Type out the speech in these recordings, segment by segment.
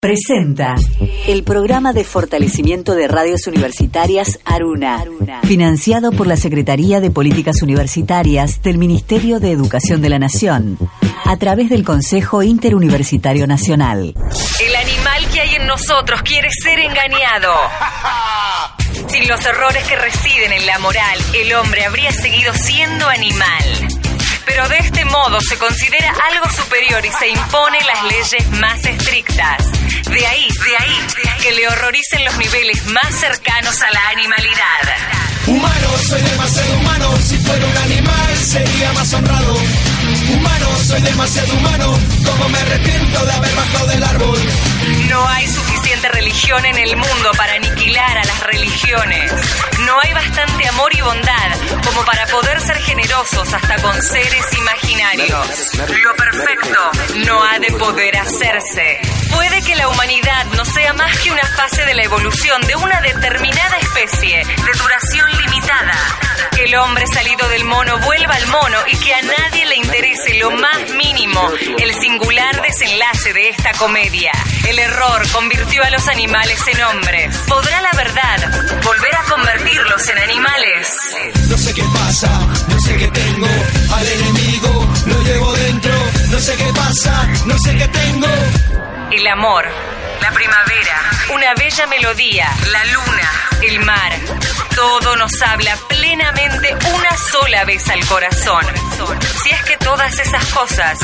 Presenta el programa de fortalecimiento de radios universitarias Aruna, financiado por la Secretaría de Políticas Universitarias del Ministerio de Educación de la Nación, a través del Consejo Interuniversitario Nacional. El animal que hay en nosotros quiere ser engañado. Sin los errores que residen en la moral, el hombre habría seguido siendo animal. Pero de este modo se considera algo superior y se impone las leyes más estrictas. De ahí, de ahí, que le horroricen los niveles más cercanos a la animalidad. Humano, soy demasiado humano. Si fuera un animal, sería más honrado. Humano, soy demasiado humano. Como me arrepiento de haber bajado del árbol. No hay suficiente religión en el mundo para aniquilar a las religiones. No hay bastante amor y bondad como para poder ser generosos hasta con seres imaginarios. Lo perfecto no ha de poder hacerse. Puede que la humanidad no sea más que una fase de la evolución de una determinada especie de duración limitada. Que el hombre salido del mono vuelva al mono y que a nadie le interese lo más mínimo el singular desenlace de esta comedia. El error convirtió a los animales en hombres. ¿Podrá la verdad volver a convertirlos en animales? No sé qué pasa, no sé qué tengo. Al enemigo lo llevo dentro. No sé qué pasa, no sé qué tengo. El amor, la primavera, una bella melodía, la luna, el mar. Todo nos habla plenamente una sola vez al corazón. Si es que todas esas cosas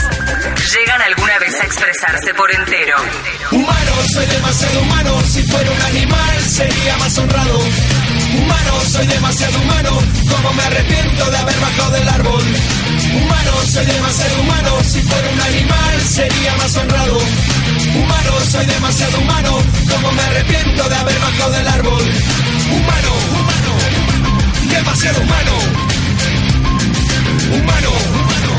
llegan alguna vez a expresarse por entero. Humano, soy demasiado humano. Si fuera un animal, sería más honrado. Humano, soy demasiado humano. Como me arrepiento de haber bajado del árbol. Humano, soy demasiado humano. Si fuera un animal, sería más honrado. Soy demasiado humano. Como me arrepiento de haber bajado del árbol. Humano, humano, demasiado humano. Humano, humano,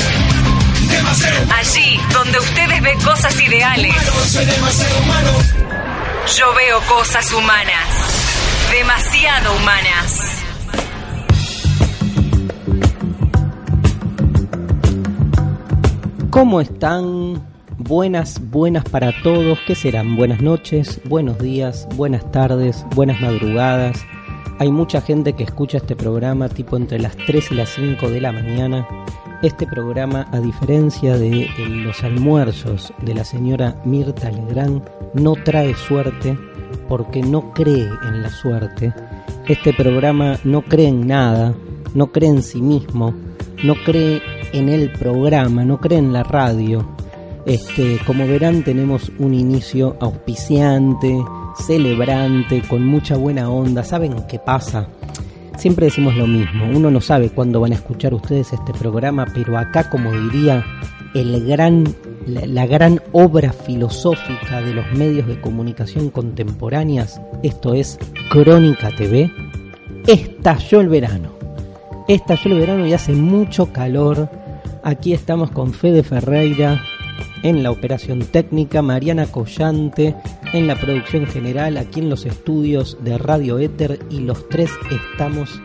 demasiado Allí donde ustedes ven cosas ideales, humano. Soy demasiado humano. yo veo cosas humanas. Demasiado humanas. ¿Cómo están? Buenas, buenas para todos. ¿Qué serán? Buenas noches, buenos días, buenas tardes, buenas madrugadas. Hay mucha gente que escucha este programa tipo entre las 3 y las 5 de la mañana. Este programa, a diferencia de los almuerzos de la señora Mirta Legrand, no trae suerte porque no cree en la suerte. Este programa no cree en nada, no cree en sí mismo, no cree en el programa, no cree en la radio. Este, como verán, tenemos un inicio auspiciante, celebrante, con mucha buena onda. ¿Saben qué pasa? Siempre decimos lo mismo, uno no sabe cuándo van a escuchar ustedes este programa, pero acá, como diría el gran, la, la gran obra filosófica de los medios de comunicación contemporáneas, esto es Crónica TV, estalló el verano. Estalló el verano y hace mucho calor. Aquí estamos con Fede Ferreira en la operación técnica, Mariana Collante en la producción general, aquí en los estudios de Radio Éter y los tres estamos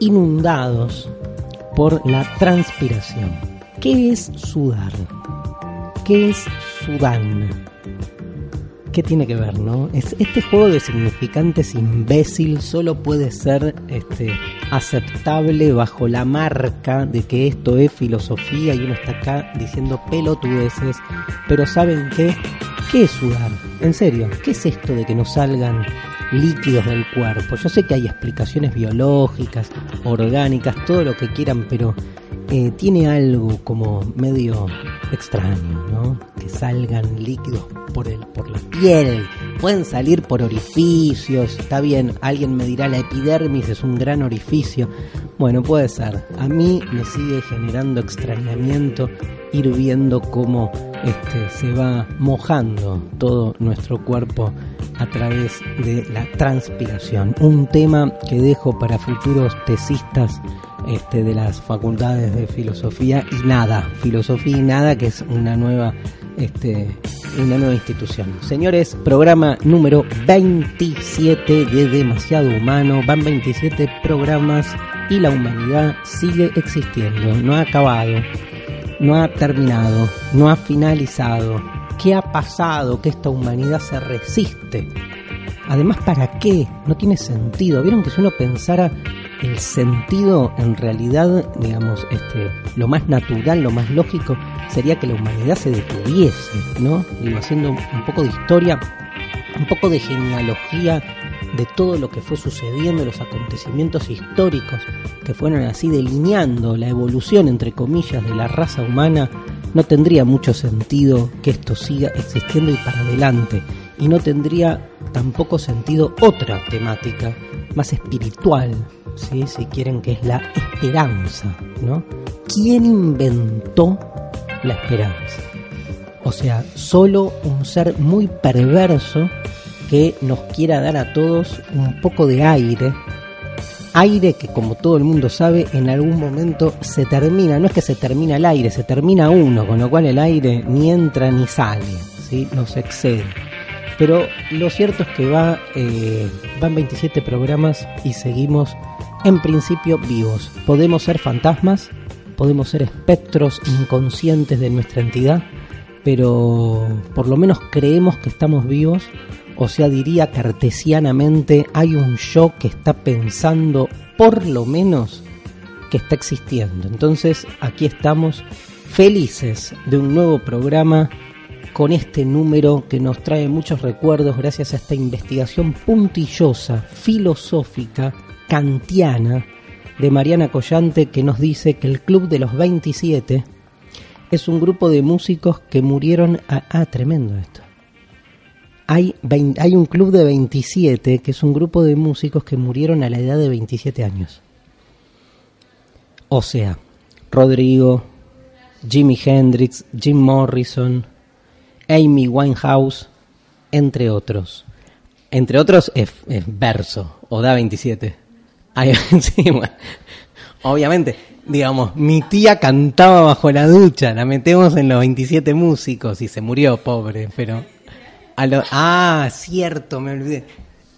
inundados por la transpiración. ¿Qué es sudar? ¿Qué es Sudán? ¿Qué tiene que ver, no? Es, este juego de significantes imbécil solo puede ser este, aceptable bajo la marca de que esto es filosofía y uno está acá diciendo pelotudeces. Pero ¿saben qué? ¿Qué es sudar? En serio, ¿qué es esto de que nos salgan líquidos del cuerpo? Yo sé que hay explicaciones biológicas, orgánicas, todo lo que quieran, pero eh, tiene algo como medio extraño, ¿no? Que salgan líquidos por, el, por la piel, pueden salir por orificios, está bien, alguien me dirá la epidermis es un gran orificio, bueno, puede ser, a mí me sigue generando extrañamiento ir viendo cómo este, se va mojando todo nuestro cuerpo a través de la transpiración, un tema que dejo para futuros tesistas este, de las facultades de filosofía y nada, filosofía y nada, que es una nueva, este, una nueva institución. Señores, programa número 27 de Demasiado Humano, van 27 programas y la humanidad sigue existiendo, no ha acabado, no ha terminado, no ha finalizado. ¿Qué ha pasado que esta humanidad se resiste? Además, ¿para qué? No tiene sentido. Vieron que si uno pensara el sentido, en realidad, digamos, este, lo más natural, lo más lógico, sería que la humanidad se detuviese, ¿no? Digo, haciendo un poco de historia, un poco de genealogía de todo lo que fue sucediendo, los acontecimientos históricos que fueron así delineando la evolución, entre comillas, de la raza humana, no tendría mucho sentido que esto siga existiendo y para adelante. Y no tendría tampoco sentido otra temática más espiritual, ¿sí? si quieren, que es la esperanza. ¿no? ¿Quién inventó la esperanza? O sea, solo un ser muy perverso que nos quiera dar a todos un poco de aire. Aire que como todo el mundo sabe en algún momento se termina, no es que se termina el aire, se termina uno, con lo cual el aire ni entra ni sale, ¿sí? nos excede. Pero lo cierto es que va, eh, van 27 programas y seguimos en principio vivos. Podemos ser fantasmas, podemos ser espectros inconscientes de nuestra entidad, pero por lo menos creemos que estamos vivos o sea, diría cartesianamente, hay un yo que está pensando, por lo menos, que está existiendo. Entonces, aquí estamos felices de un nuevo programa con este número que nos trae muchos recuerdos gracias a esta investigación puntillosa, filosófica, kantiana de Mariana Collante que nos dice que el Club de los 27 es un grupo de músicos que murieron... A, ah, tremendo esto hay, hay un club de 27 que es un grupo de músicos que murieron a la edad de 27 años. O sea, Rodrigo, Jimi Hendrix, Jim Morrison, Amy Winehouse, entre otros. Entre otros es, verso, o da 27. obviamente, digamos, mi tía cantaba bajo la ducha, la metemos en los 27 músicos y se murió, pobre, pero ah, cierto, me olvidé.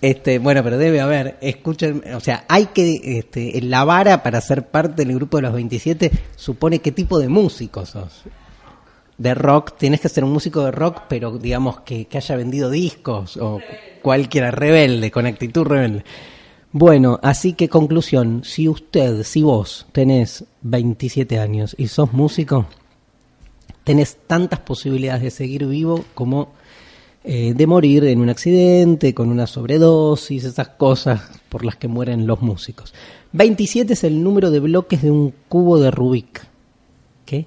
Este, bueno, pero debe haber, escuchen, o sea, hay que, este, la vara para ser parte del grupo de los 27 supone qué tipo de músico sos. De rock, tienes que ser un músico de rock, pero digamos que, que haya vendido discos o cualquiera rebelde, con actitud rebelde. Bueno, así que conclusión, si usted, si vos tenés 27 años y sos músico, tenés tantas posibilidades de seguir vivo como eh, de morir en un accidente, con una sobredosis, esas cosas por las que mueren los músicos. 27 es el número de bloques de un cubo de Rubik. ¿Qué?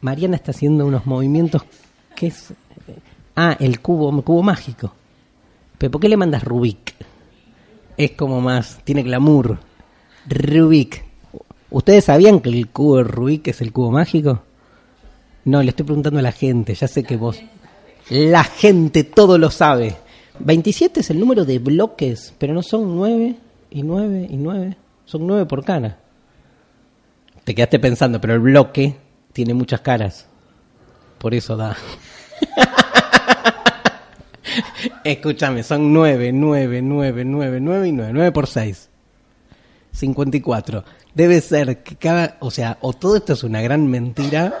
Mariana está haciendo unos movimientos. ¿Qué es? Ah, el cubo, cubo mágico. ¿Pero por qué le mandas Rubik? Es como más, tiene glamour. Rubik. ¿Ustedes sabían que el cubo de Rubik es el cubo mágico? No, le estoy preguntando a la gente, ya sé que vos... La gente todo lo sabe. 27 es el número de bloques, pero no son 9 y 9 y 9. Son 9 por cara. Te quedaste pensando, pero el bloque tiene muchas caras. Por eso da. Escúchame, son 9, 9, 9, 9, 9 y 9. 9 por 6. 54. Debe ser que cada, o sea, o todo esto es una gran mentira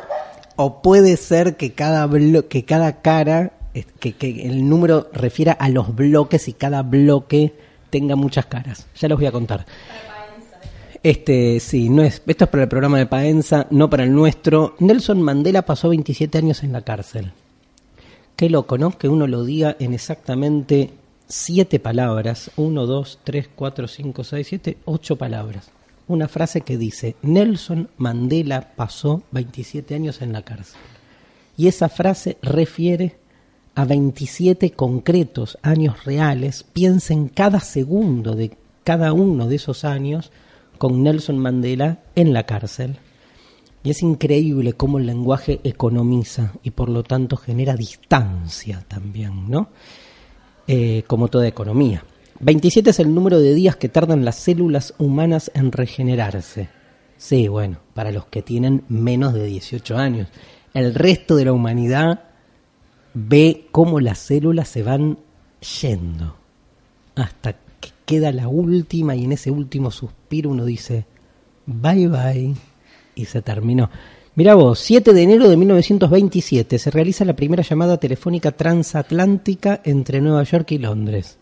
o puede ser que cada, que cada cara, que, que el número refiera a los bloques y cada bloque tenga muchas caras. Ya los voy a contar. Este, sí, no es, esto es para el programa de Paenza, no para el nuestro. Nelson Mandela pasó 27 años en la cárcel. Qué loco, ¿no? Que uno lo diga en exactamente siete palabras. Uno, dos, tres, cuatro, cinco, seis, siete, ocho palabras una frase que dice, Nelson Mandela pasó 27 años en la cárcel. Y esa frase refiere a 27 concretos años reales. Piensen cada segundo de cada uno de esos años con Nelson Mandela en la cárcel. Y es increíble cómo el lenguaje economiza y por lo tanto genera distancia también, ¿no? Eh, como toda economía. 27 es el número de días que tardan las células humanas en regenerarse. Sí, bueno, para los que tienen menos de 18 años. El resto de la humanidad ve cómo las células se van yendo hasta que queda la última y en ese último suspiro uno dice bye bye y se terminó. Mira vos, 7 de enero de 1927 se realiza la primera llamada telefónica transatlántica entre Nueva York y Londres.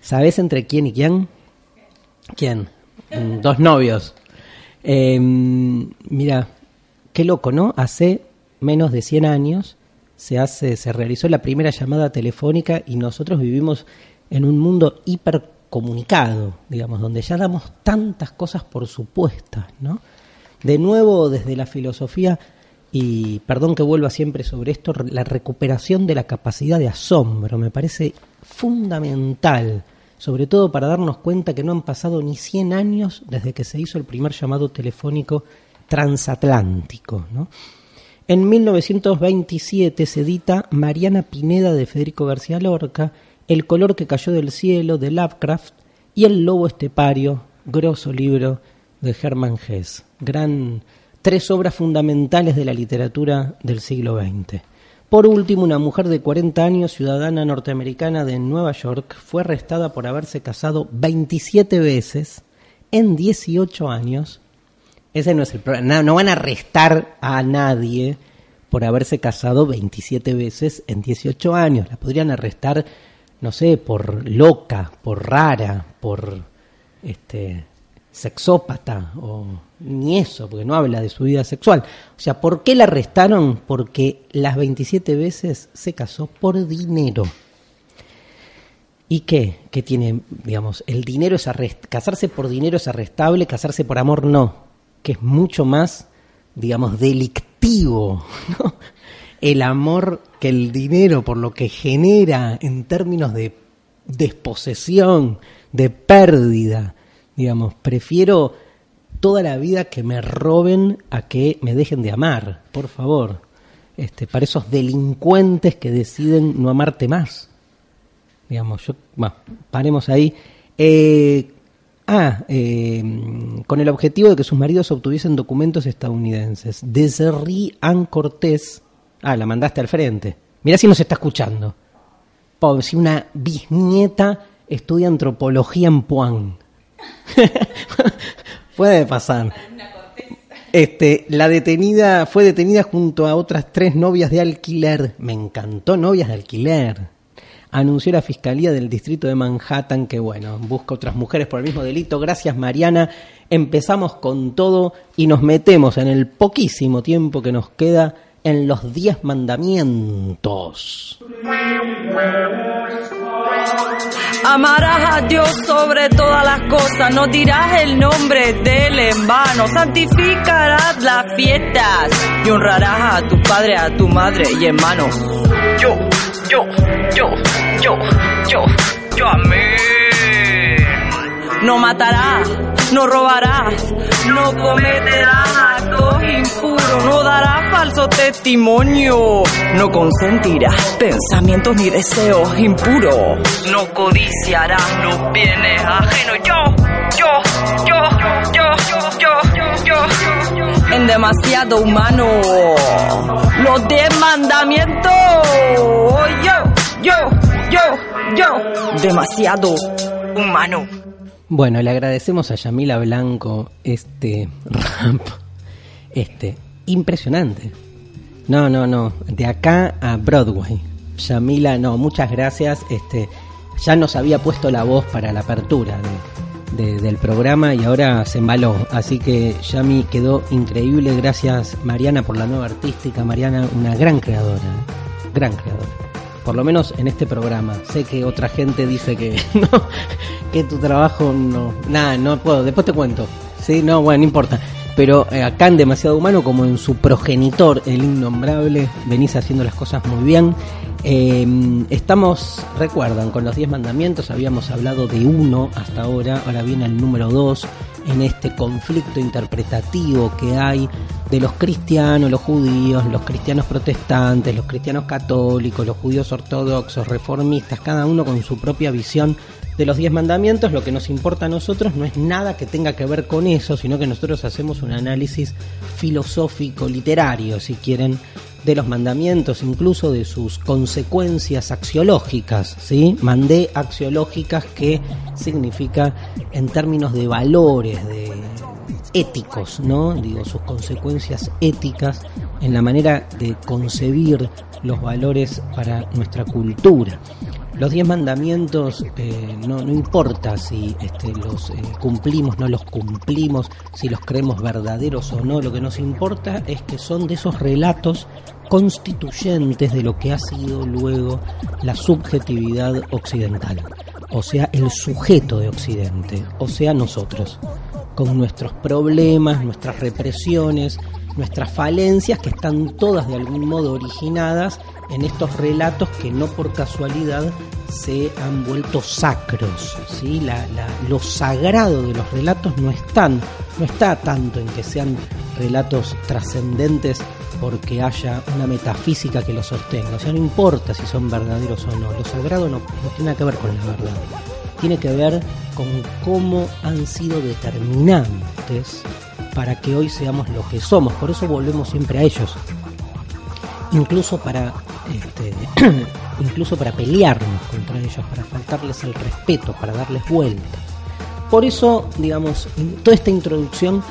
¿Sabes entre quién y quién? ¿Quién? Mm, Dos novios. Eh, mira, qué loco, ¿no? Hace menos de 100 años se hace, se realizó la primera llamada telefónica y nosotros vivimos en un mundo hipercomunicado, digamos, donde ya damos tantas cosas por supuestas, ¿no? De nuevo, desde la filosofía, y perdón que vuelva siempre sobre esto, la recuperación de la capacidad de asombro me parece fundamental, sobre todo para darnos cuenta que no han pasado ni 100 años desde que se hizo el primer llamado telefónico transatlántico. En 1927 se edita Mariana Pineda de Federico García Lorca, El color que cayó del cielo de Lovecraft y El lobo estepario, grosso libro de Hermann Hesse. Gran, tres obras fundamentales de la literatura del siglo XX. Por último, una mujer de 40 años, ciudadana norteamericana de Nueva York, fue arrestada por haberse casado 27 veces en 18 años. Ese no es el problema. No, no van a arrestar a nadie por haberse casado 27 veces en 18 años. La podrían arrestar, no sé, por loca, por rara, por este sexópata o ni eso, porque no habla de su vida sexual. O sea, ¿por qué la arrestaron? Porque las 27 veces se casó por dinero. ¿Y qué? ¿Qué tiene, digamos, el dinero es arrest casarse por dinero es arrestable, casarse por amor no, que es mucho más, digamos, delictivo. El amor que el dinero por lo que genera en términos de desposesión, de pérdida, digamos, prefiero toda la vida que me roben a que me dejen de amar, por favor. Este, para esos delincuentes que deciden no amarte más. Digamos, yo, bueno, paremos ahí. Eh, ah, eh, con el objetivo de que sus maridos obtuviesen documentos estadounidenses. Desiree Ann Cortés. Ah, la mandaste al frente. Mirá si nos está escuchando. Pobre, si una bisnieta estudia antropología en Puan. Puede pasar. Este, la detenida fue detenida junto a otras tres novias de alquiler. Me encantó novias de alquiler. Anunció la Fiscalía del Distrito de Manhattan que, bueno, busca otras mujeres por el mismo delito. Gracias, Mariana. Empezamos con todo y nos metemos en el poquísimo tiempo que nos queda en los diez mandamientos. Amarás a Dios sobre todas las cosas, no dirás el nombre de él en vano, santificarás las fiestas y honrarás a tu padre, a tu madre y hermanos. Yo, yo, yo, yo, yo, yo amén. No matarás, no robarás, no cometerás actos impuros, no darás falso testimonio, no consentirás pensamientos ni deseos impuros, no codiciarás los bienes ajenos. Yo, yo, yo, yo, yo, yo, yo, en demasiado humano, los diez mandamientos. Yo, yo, yo, yo, demasiado humano. Bueno, le agradecemos a Yamila Blanco este rap. Este, impresionante. No, no, no. De acá a Broadway. Yamila, no, muchas gracias. Este, ya nos había puesto la voz para la apertura de, de- del programa y ahora se embaló. Así que Yami quedó increíble. Gracias Mariana por la nueva artística. Mariana, una gran creadora. Gran creadora. Por lo menos en este programa. Sé que otra gente dice que no, que tu trabajo no. Nada, no puedo. Después te cuento. Sí, no, bueno, no importa. Pero eh, acá en Demasiado Humano, como en su progenitor, el innombrable, venís haciendo las cosas muy bien. Eh, estamos, recuerdan, con los 10 mandamientos, habíamos hablado de uno hasta ahora, ahora viene el número 2 en este conflicto interpretativo que hay de los cristianos, los judíos, los cristianos protestantes, los cristianos católicos, los judíos ortodoxos, reformistas, cada uno con su propia visión de los diez mandamientos, lo que nos importa a nosotros no es nada que tenga que ver con eso, sino que nosotros hacemos un análisis filosófico, literario, si quieren, de los mandamientos, incluso de sus consecuencias axiológicas, ¿sí? Mandé axiológicas que significa en términos de valores, de éticos, ¿no? Digo, sus consecuencias éticas en la manera de concebir los valores para nuestra cultura. Los diez mandamientos eh, no, importa si este, los eh, cumplimos, no los cumplimos, si los creemos verdaderos o no, lo que nos importa es que son de esos relatos constituyentes de lo que ha sido luego la subjetividad occidental, o sea, el sujeto de Occidente, o sea, nosotros, con nuestros problemas, nuestras represiones, nuestras falencias que están todas de algún modo originadas en estos relatos que no por casualidad se han vuelto sacros. ¿sí? La, lo sagrado de los relatos no, están, no está tanto en que sean relatos trascendentes porque haya una metafísica que los sostenga. O sea, no importa si son verdaderos o no. Lo sagrado no, no tiene nada que ver con la verdad. Tiene que ver con cómo han sido determinantes para que hoy seamos lo que somos. Por eso volvemos siempre a ellos. Incluso para, este, incluso para pelearnos contra ellos, para faltarles el respeto, para darles vuelta. Por eso, digamos, toda esta introducción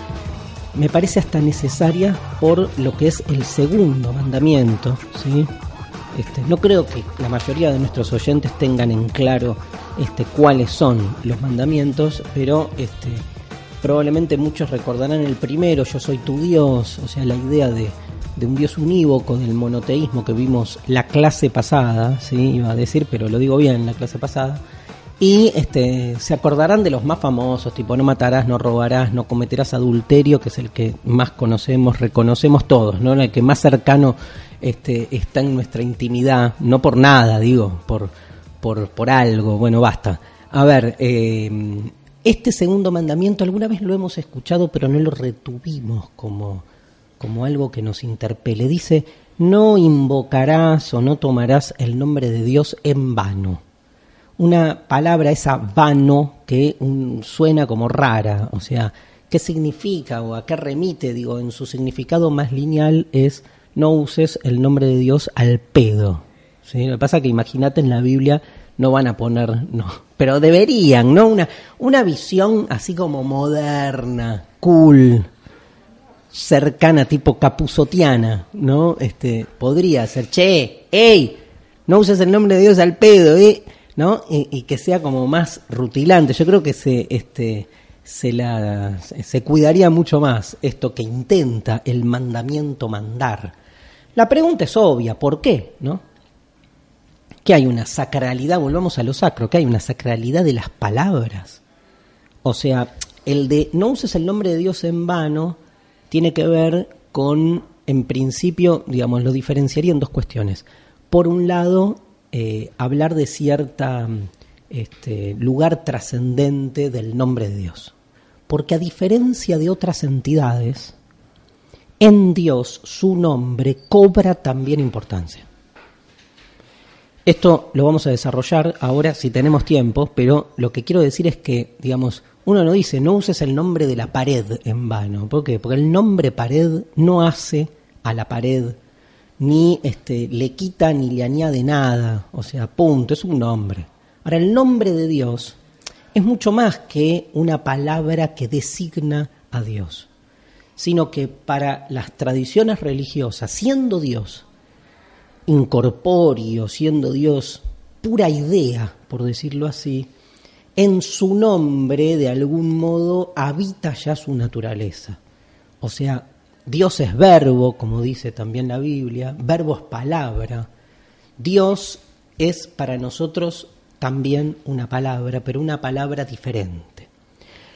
me parece hasta necesaria por lo que es el segundo mandamiento. Este, no creo que la mayoría de nuestros oyentes tengan en claro este, cuáles son los mandamientos, pero este, probablemente muchos recordarán el primero, yo soy tu Dios, o sea, la idea de, un Dios unívoco, del monoteísmo que vimos la clase pasada, ¿sí? iba a decir, pero lo digo bien, la clase pasada. Y este, se acordarán de los más famosos, tipo no matarás, no robarás, no cometerás adulterio, que es el que más conocemos, reconocemos todos, ¿no? El que más cercano este, está en nuestra intimidad, no por nada, digo, por, por, por algo, bueno, basta. A ver, eh, este segundo mandamiento alguna vez lo hemos escuchado, pero no lo retuvimos como, como algo que nos interpele. Dice, no invocarás o no tomarás el nombre de Dios en vano. Una palabra esa vano que suena como rara, o sea, ¿qué significa o a qué remite? Digo, en su significado más lineal es no uses el nombre de Dios al pedo. ¿sí? Lo que pasa es que imagínate en la Biblia no van a poner, no, pero deberían, ¿no? Una, una visión así como moderna, cool, cercana, tipo capuzotiana, ¿no? Este, podría ser, che, ey, no uses el nombre de Dios al pedo, ¿eh? ¿no? Y, que sea como más rutilante. Yo creo que se, este, se, la, se cuidaría mucho más esto que intenta el mandamiento mandar. La pregunta es obvia, ¿por qué? ¿No? que hay una sacralidad, volvamos a lo sacro, que hay una sacralidad de las palabras. O sea, el de no uses el nombre de Dios en vano tiene que ver con, en principio, digamos, lo diferenciaría en dos cuestiones. Por un lado, eh, hablar de cierta este, lugar trascendente del nombre de Dios. Porque a diferencia de otras entidades, en Dios su nombre cobra también importancia. Esto lo vamos a desarrollar ahora si tenemos tiempo, pero lo que quiero decir es que, digamos, uno no dice, no uses el nombre de la pared en vano. ¿Por qué? Porque el nombre pared no hace a la pared, ni este, le quita ni le añade nada. O sea, punto, es un nombre. Ahora, el nombre de Dios es mucho más que una palabra que designa a Dios, sino que para las tradiciones religiosas, siendo Dios, incorpóreo, siendo Dios pura idea, por decirlo así, en su nombre de algún modo habita ya su naturaleza. O sea, Dios es verbo, como dice también la Biblia, verbo es palabra. Dios es para nosotros también una palabra, pero una palabra diferente.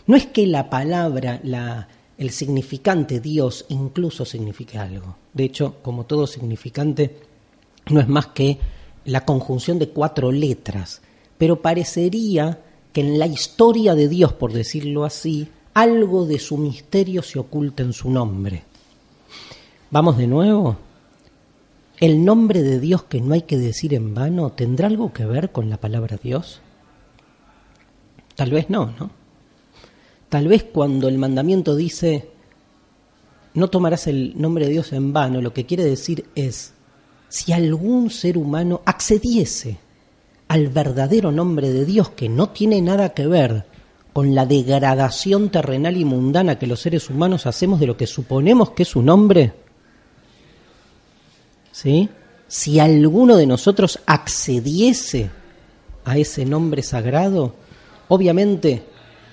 No es que la palabra, la, el significante Dios incluso signifique algo. De hecho, como todo significante, no es más que la conjunción de cuatro letras, pero parecería que en la historia de Dios, por decirlo así, algo de su misterio se oculta en su nombre. Vamos de nuevo. ¿El nombre de Dios que no hay que decir en vano tendrá algo que ver con la palabra Dios? Tal vez no, ¿no? Tal vez cuando el mandamiento dice, no tomarás el nombre de Dios en vano, lo que quiere decir es, si algún ser humano accediese al verdadero nombre de Dios que no tiene nada que ver con la degradación terrenal y mundana que los seres humanos hacemos de lo que suponemos que es un hombre? ¿Sí? Si alguno de nosotros accediese a ese nombre sagrado, obviamente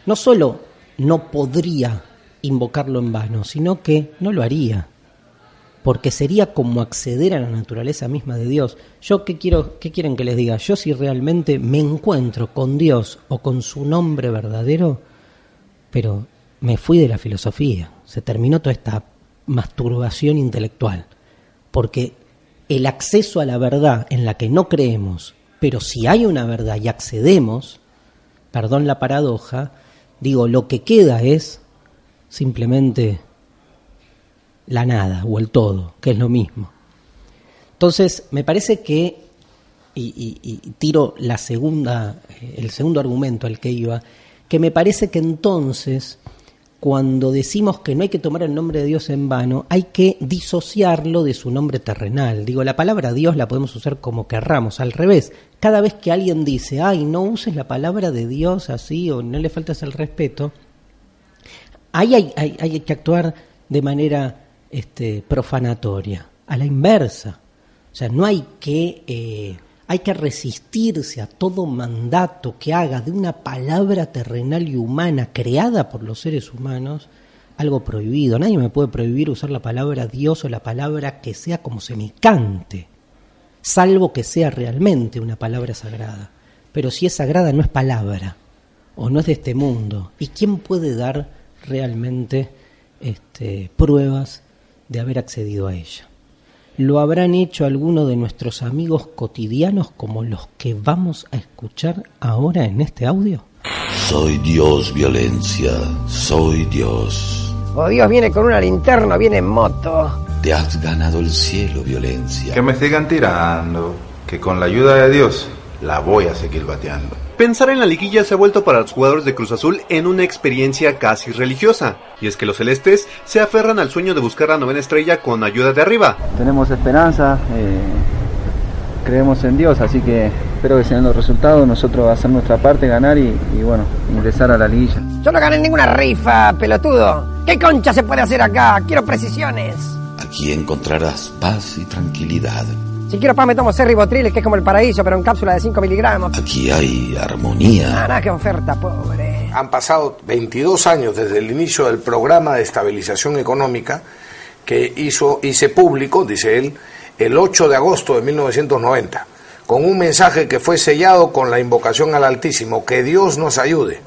no solo no podría invocarlo en vano, sino que no lo haría, porque sería como acceder a la naturaleza misma de Dios. Yo qué quiero, qué quieren que les diga? Yo si realmente me encuentro con Dios o con su nombre verdadero, pero me fui de la filosofía, se terminó toda esta masturbación intelectual, porque el acceso a la verdad en la que no creemos, pero si hay una verdad y accedemos, perdón la paradoja, digo, lo que queda es simplemente la nada o el todo, que es lo mismo. Entonces, me parece que, y, tiro la segunda, eh, el segundo argumento al que iba, que me parece que entonces, cuando decimos que no hay que tomar el nombre de Dios en vano, hay que disociarlo de su nombre terrenal. Digo, la palabra Dios la podemos usar como querramos, al revés. Cada vez que alguien dice, ay, no uses la palabra de Dios así o no le faltas el respeto, ahí hay, hay que actuar de manera este, profanatoria, a la inversa. O sea, no hay que, eh, hay que resistirse a todo mandato que haga de una palabra terrenal y humana creada por los seres humanos algo prohibido. Nadie me puede prohibir usar la palabra Dios o la palabra que sea como se me cante, salvo que sea realmente una palabra sagrada. Pero si es sagrada no es palabra o no es de este mundo. ¿Y quién puede dar realmente este, pruebas de haber accedido a ella. ¿Lo habrán hecho algunos de nuestros amigos cotidianos como los que vamos a escuchar ahora en este audio? Soy Dios violencia, soy Dios. Oh Dios viene con una linterna, viene en moto. Te has ganado el cielo violencia. Que me sigan tirando, que con la ayuda de Dios la voy a seguir bateando. Pensar en la liguilla se ha vuelto para los jugadores de Cruz Azul en una experiencia casi religiosa, y es que los celestes se aferran al sueño de buscar la novena estrella con ayuda de arriba. Tenemos esperanza, eh, creemos en Dios, así que espero que sean los resultados, nosotros hacer nuestra parte, ganar y, y bueno, ingresar a la liguilla. Yo no gané ninguna rifa, pelotudo. ¿Qué concha se puede hacer acá? Quiero precisiones. Aquí encontrarás paz y tranquilidad si quiero pan me tomo Ribotril, que es como el paraíso, pero en cápsula de 5 miligramos. Aquí hay armonía. Ah, nada, qué oferta, pobre. Han pasado 22 años desde el inicio del programa de estabilización económica que hizo, hice público, dice él, el 8 de agosto de 1990, con un mensaje que fue sellado con la invocación al Altísimo, que Dios nos ayude,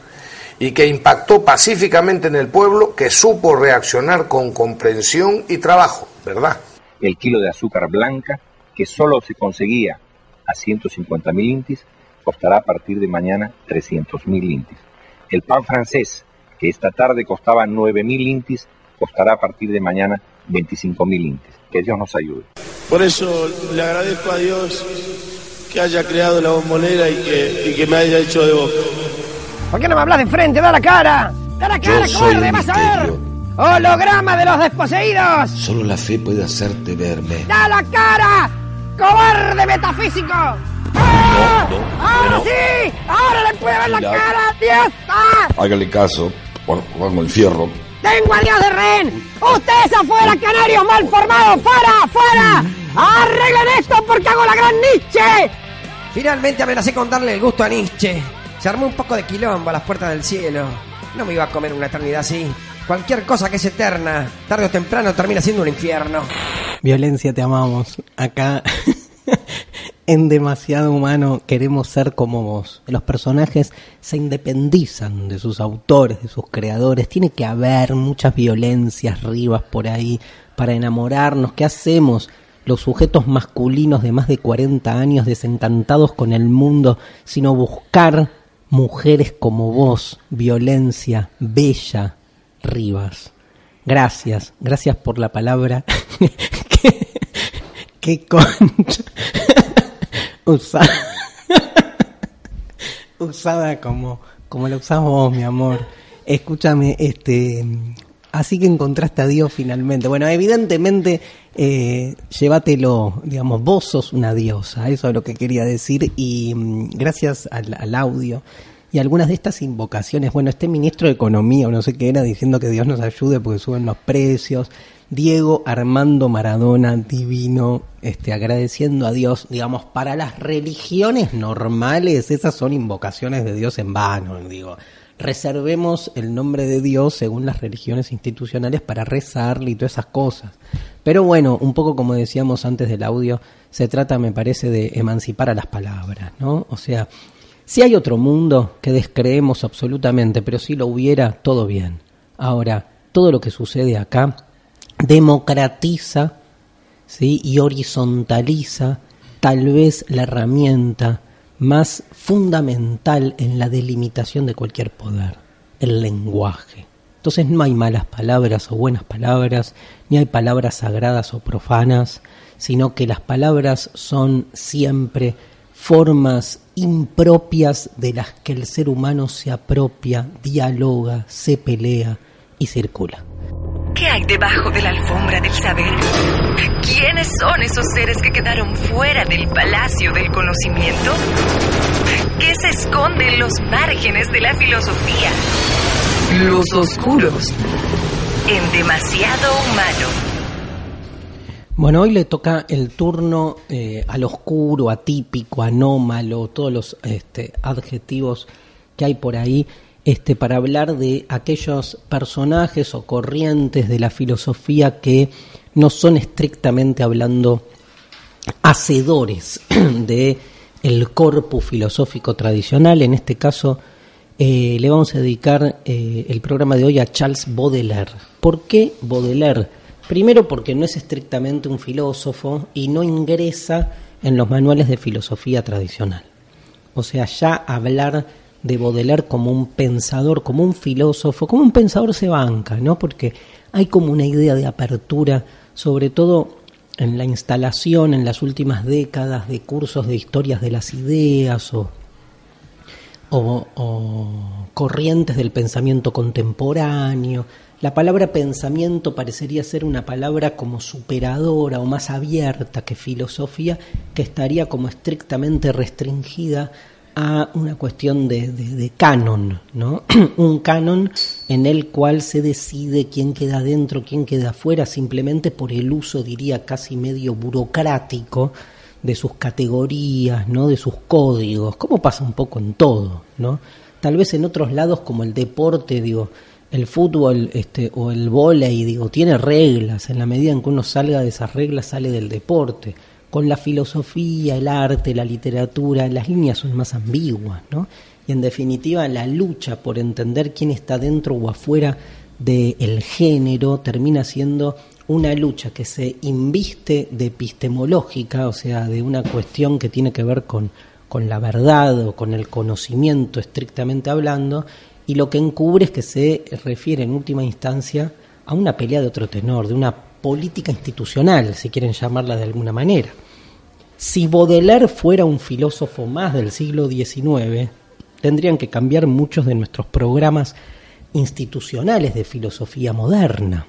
y que impactó pacíficamente en el pueblo, que supo reaccionar con comprensión y trabajo, ¿verdad? El kilo de azúcar blanca que solo se conseguía a 150 mil intis, costará a partir de mañana 300 mil intis. El pan francés, que esta tarde costaba 9 mil intis, costará a partir de mañana 25 mil intis. Que Dios nos ayude. Por eso le agradezco a Dios que haya creado la bombonera y que, y que me haya hecho de boca. ¿Por qué no me hablas de frente? ¡Da la cara! ¡Da la cara, cobarde! ¡Vas a ver! ¡Holograma de los desposeídos! Solo la fe puede hacerte verme. ¡Da la cara! ¡Cobarde metafísico! ¡Ah! ¡Ahora sí! ¡Ahora le puede ver la cara! ¡Dios! Hágale caso. Bueno, el fierro. ¡Tengo a Dios de rehén! ¡Ustedes afuera, canarios mal formados! ¡Fuera! ¡Fuera! ¡Arreglen esto porque hago la gran Nietzsche! Finalmente amenacé con darle el gusto a Nietzsche. Se armó un poco de quilombo a las puertas del cielo. No me iba a comer una eternidad así. Cualquier cosa que es eterna, tarde o temprano termina siendo un infierno. Violencia, te amamos. Acá, en Demasiado Humano, queremos ser como vos. Los personajes se independizan de sus autores, de sus creadores. Tiene que haber muchas violencias, ribas por ahí, para enamorarnos. ¿Qué hacemos? los sujetos masculinos de más de 40 años desencantados con el mundo, sino buscar mujeres como vos, violencia, bella, Rivas. Gracias, gracias por la palabra. ¿Qué, concha? usada, usada como, como la usamos vos, mi amor. Escúchame, este, así que encontraste a Dios finalmente. Bueno, evidentemente, eh, llévatelo, digamos, vos sos una diosa, eso es lo que quería decir, y mm, gracias al audio Y algunas de estas invocaciones, bueno, este ministro de Economía o no sé qué era diciendo que Dios nos ayude porque suben los precios. Diego Armando Maradona, divino, este, agradeciendo a Dios, digamos, para las religiones normales, esas son invocaciones de Dios en vano, digo. Reservemos el nombre de Dios según las religiones institucionales para rezarle y todas esas cosas. Pero bueno, un poco como decíamos antes del audio, se trata, me parece, de emancipar a las palabras, ¿no? O sea, si hay otro mundo que descreemos absolutamente, pero si lo hubiera, todo bien. Ahora, todo lo que sucede acá democratiza ¿sí? y horizontaliza tal vez la herramienta más fundamental en la delimitación de cualquier poder, el lenguaje. Entonces no hay malas palabras o buenas palabras, ni hay palabras sagradas o profanas, sino que las palabras son siempre formas impropias de las que el ser humano se apropia, dialoga, se pelea y circula. ¿Qué hay debajo de la alfombra del saber? ¿Quiénes son esos seres que quedaron fuera del palacio del conocimiento? ¿Qué se esconde en los márgenes de la filosofía? Los oscuros. En demasiado humano. Bueno, hoy le toca el turno eh, al oscuro, atípico, anómalo, todos los este, adjetivos que hay por ahí, este, para hablar de aquellos personajes o corrientes de la filosofía que no son estrictamente hablando hacedores de el corpus filosófico tradicional. En este caso, eh, le vamos a dedicar eh, el programa de hoy a Charles Baudelaire. ¿Por qué Baudelaire? Primero porque no es estrictamente un filósofo y no ingresa en los manuales de filosofía tradicional. O sea, ya hablar de Baudelaire como un pensador, como un filósofo, como un pensador se banca, ¿no? Porque hay como una idea de apertura, sobre todo en la instalación en las últimas décadas de cursos de historias de las ideas o, o corrientes del pensamiento contemporáneo, la palabra pensamiento parecería ser una palabra como superadora o más abierta que filosofía, que estaría como estrictamente restringida a una cuestión de, canon, ¿no? un canon en el cual se decide quién queda dentro, quién queda afuera, simplemente por el uso, diría, casi medio burocrático de sus categorías, ¿no? de sus códigos, como pasa un poco en todo, ¿no? Tal vez en otros lados como el deporte, digo, el fútbol este, o el volei, digo, tiene reglas, en la medida en que uno salga de esas reglas sale del deporte. Con la filosofía, el arte, la literatura, las líneas son más ambiguas, ¿no? Y en definitiva la lucha por entender quién está dentro o afuera del género termina siendo una lucha que se inviste de epistemológica, o sea, de una cuestión que tiene que ver con, con la verdad o con el conocimiento estrictamente hablando, y lo que encubre es que se refiere en última instancia a una pelea de otro tenor, de una política institucional, si quieren llamarla de alguna manera. Si Baudelaire fuera un filósofo más del siglo XIX, tendrían que cambiar muchos de nuestros programas institucionales de filosofía moderna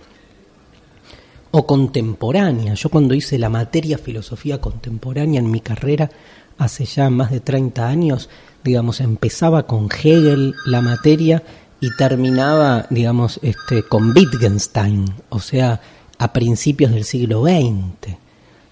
o contemporánea. Yo cuando hice la materia filosofía contemporánea en mi carrera hace ya más de 30 años, digamos, empezaba con Hegel la materia y terminaba, digamos, este, con Wittgenstein, o sea, a principios del siglo XX.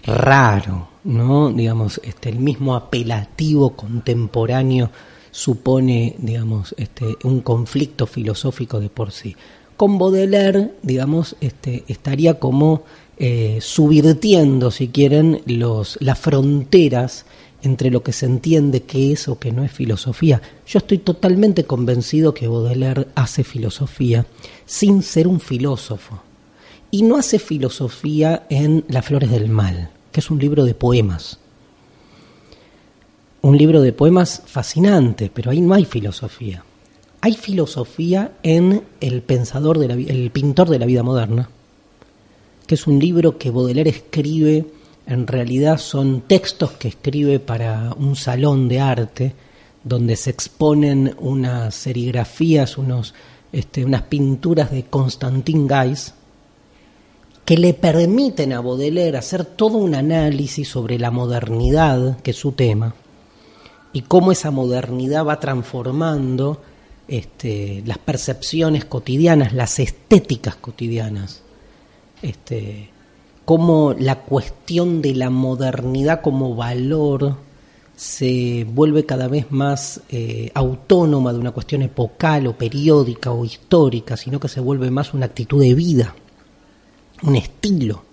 Raro, ¿no? Digamos, este, el mismo apelativo contemporáneo supone, digamos, este, un conflicto filosófico de por sí. Con Baudelaire, digamos, este, estaría como eh, subvirtiendo, si quieren, los, las fronteras entre lo que se entiende que es o que no es filosofía. Yo estoy totalmente convencido que Baudelaire hace filosofía sin ser un filósofo. Y no hace filosofía en Las Flores del Mal, que es un libro de poemas. Un libro de poemas fascinante, pero ahí no hay filosofía. Hay filosofía en El pensador de la, el pintor de la vida moderna, que es un libro que Baudelaire escribe en realidad son textos que escribe para un salón de arte donde se exponen unas serigrafías, unos, este, unas pinturas de Constantin Gais que le permiten a Baudelaire hacer todo un análisis sobre la modernidad, que es su tema, y cómo esa modernidad va transformando este, las percepciones cotidianas, las estéticas cotidianas. Este, cómo la cuestión de la modernidad como valor se vuelve cada vez más eh, autónoma de una cuestión epocal o periódica o histórica, sino que se vuelve más una actitud de vida, un estilo,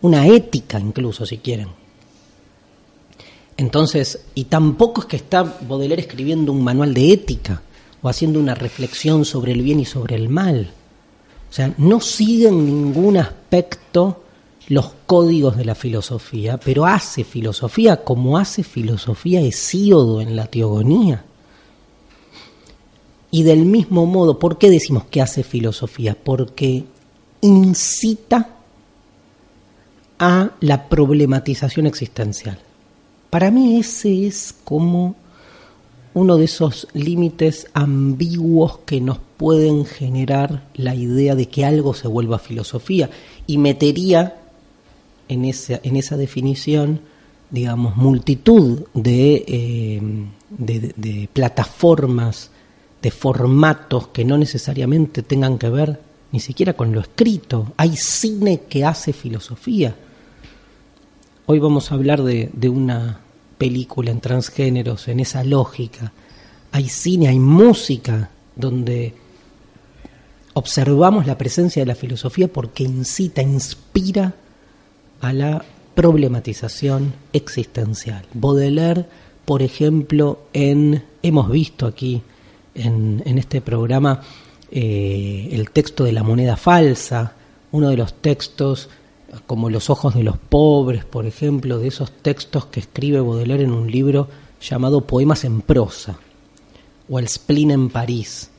una ética incluso, si quieren. Entonces, y tampoco es que está Baudelaire escribiendo un manual de ética o haciendo una reflexión sobre el bien y sobre el mal. O sea, no sigue en ningún aspecto los códigos de la filosofía, pero hace filosofía como hace filosofía Hesíodo en la teogonía. Y del mismo modo, ¿por qué decimos que hace filosofía? Porque incita a la problematización existencial. Para mí ese es como uno de esos límites ambiguos que nos pueden generar la idea de que algo se vuelva filosofía y metería en esa, en esa definición, digamos, multitud de, eh, de, de plataformas, de formatos que no necesariamente tengan que ver ni siquiera con lo escrito. Hay cine que hace filosofía. Hoy vamos a hablar de, de, una película en transgéneros, en esa lógica. Hay cine, hay música donde observamos la presencia de la filosofía porque incita, inspira a la problematización existencial. Baudelaire, por ejemplo, en hemos visto aquí en, en este programa eh, el texto de la moneda falsa, uno de los textos como Los ojos de los pobres, por ejemplo, de esos textos que escribe Baudelaire en un libro llamado Poemas en prosa, o El spleen en París.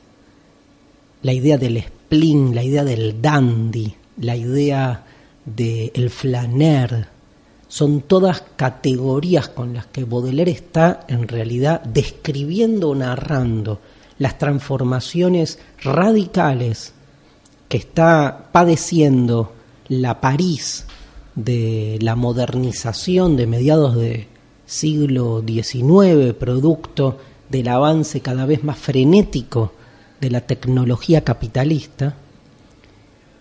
La idea del spleen, la idea del dandy, la idea del el flaner, son todas categorías con las que Baudelaire está en realidad describiendo o narrando las transformaciones radicales que está padeciendo la París de la modernización de mediados del siglo XIX, producto del avance cada vez más frenético de la tecnología capitalista,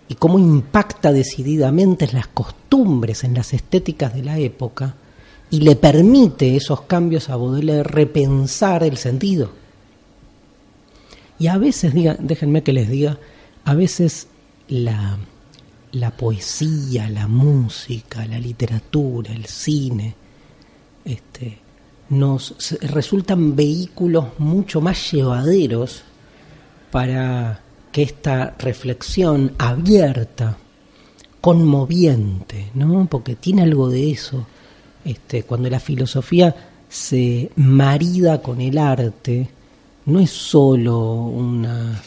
y cómo impacta decididamente en las costumbres, en las estéticas de la época, y le permite esos cambios a Baudelaire repensar el sentido. Y a veces, diga, déjenme que les diga, a veces la, la poesía, la música, la literatura, el cine, este, nos resultan vehículos mucho más llevaderos para que esta reflexión abierta, conmoviente, ¿no? Porque tiene algo de eso. Este, cuando la filosofía se marida con el arte, no es solo una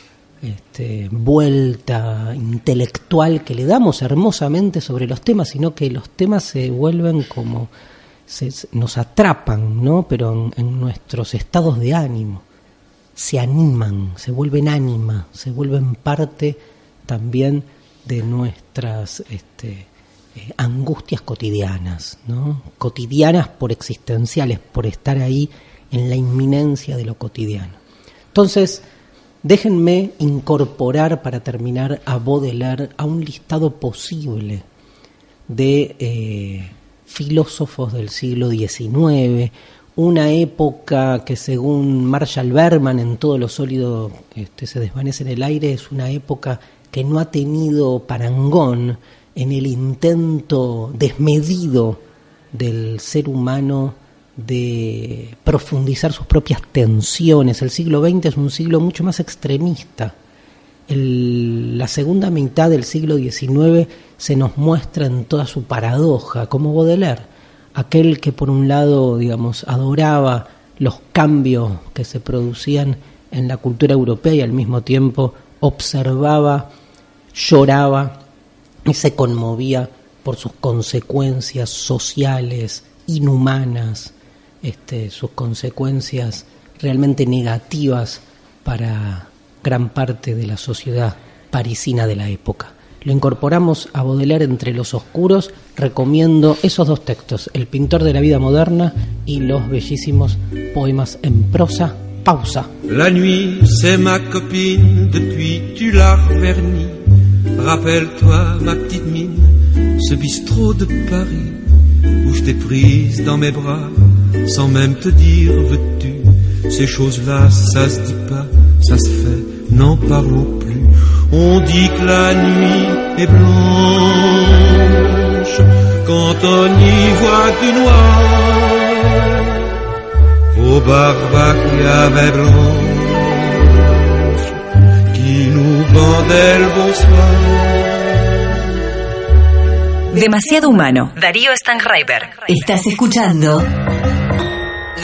este, vuelta intelectual que le damos hermosamente sobre los temas, sino que los temas se vuelven como se, nos atrapan, ¿no? Pero en, nuestros estados de ánimo se animan, se vuelven ánima, se vuelven parte también de nuestras este, eh, angustias cotidianas, ¿no? cotidianas por existenciales, por estar ahí en la inminencia de lo cotidiano. Entonces, Déjenme incorporar para terminar a Baudelaire a un listado posible de eh, filósofos del siglo XIX, una época que según Marshall Berman en todo lo sólido este, se desvanece en el aire, es una época que no ha tenido parangón en el intento desmedido del ser humano de profundizar sus propias tensiones. El siglo XX es un siglo mucho más extremista. la segunda mitad del siglo XIX se nos muestra en toda su paradoja, como Baudelaire, aquel que por un lado, digamos, adoraba los cambios que se producían en la cultura europea y al mismo tiempo observaba, lloraba y se conmovía por sus consecuencias sociales, inhumanas, este, sus consecuencias realmente negativas para gran parte de la sociedad parisina de la época. lo incorporamos a Baudelaire entre los oscuros, recomiendo esos dos textos, El pintor de la vida moderna y los bellísimos poemas en prosa. Pausa. La nuit, c'est ma copine depuis tu l'as verni. Rappelle-toi ma petite mine, ce bistrot de Paris où je t'ai prise dans mes bras sans même te dire veux-tu? Ces choses-là, ça se dit pas, ça se fait, n'en parlons plus. On dit que la nuit est blanche quand on y voit du noir. Aux barbes qui avaient blanche qui nous vendait le bonsoir. Demasiado humano. Darío Stanghreiber. Estás escuchando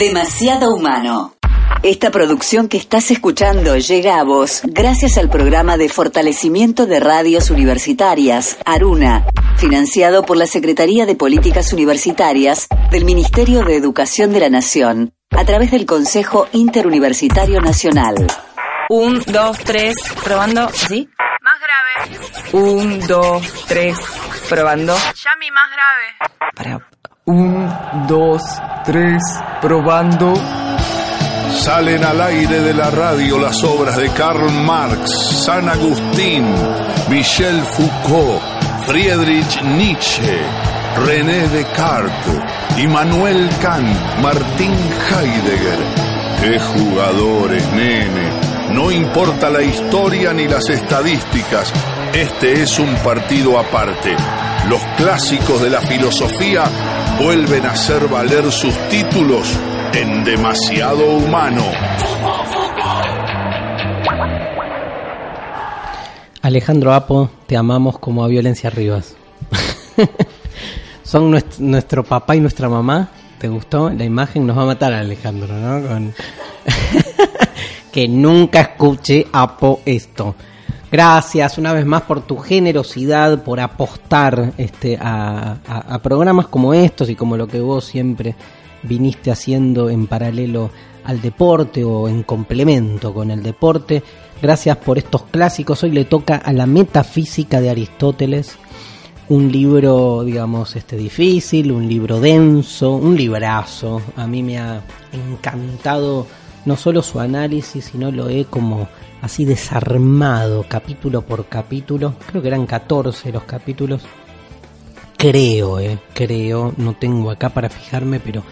Demasiado humano. Esta producción que estás escuchando llega a vos gracias al programa de fortalecimiento de radios universitarias, Aruna, financiado por la Secretaría de Políticas Universitarias del Ministerio de Educación de la Nación, a través del Consejo Interuniversitario Nacional. Un, dos, tres, probando, ¿sí? Más grave. Un, dos, tres, probando. Yami, más grave. Para. Un, dos, tres, probando. Salen al aire de la radio las obras de Karl Marx, San Agustín, Michel Foucault, Friedrich Nietzsche, René Descartes, Immanuel Kant, Martín Heidegger. ¡Qué jugadores, nene! No importa la historia ni las estadísticas, este es un partido aparte. Los clásicos de la filosofía vuelven a hacer valer sus títulos en demasiado humano. Alejandro Apo, te amamos como a Violencia Rivas. Son nuestro, papá y nuestra mamá. ¿Te gustó? La imagen nos va a matar Alejandro, ¿no? que nunca escuche Apo esto. Gracias una vez más por tu generosidad, por apostar este, a programas como estos y como lo que vos siempre viniste haciendo en paralelo al deporte o en complemento con el deporte. Gracias por estos clásicos. Hoy le toca a la metafísica de Aristóteles, un libro, digamos, este difícil, un libro denso, un librazo. A mí me ha encantado no solo su análisis, sino lo he como así desarmado capítulo por capítulo. Creo que eran 14 los capítulos. Creo, eh, creo, no tengo acá para fijarme, pero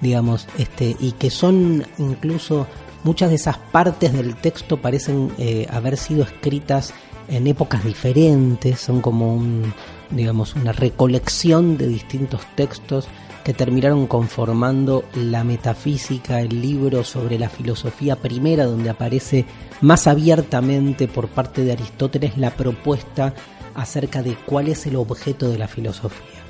digamos, este, y que son incluso muchas de esas partes del texto parecen eh, haber sido escritas en épocas diferentes, son como un, digamos, una recolección de distintos textos que terminaron conformando la metafísica, el libro sobre la filosofía primera, donde aparece más abiertamente por parte de Aristóteles la propuesta acerca de cuál es el objeto de la filosofía.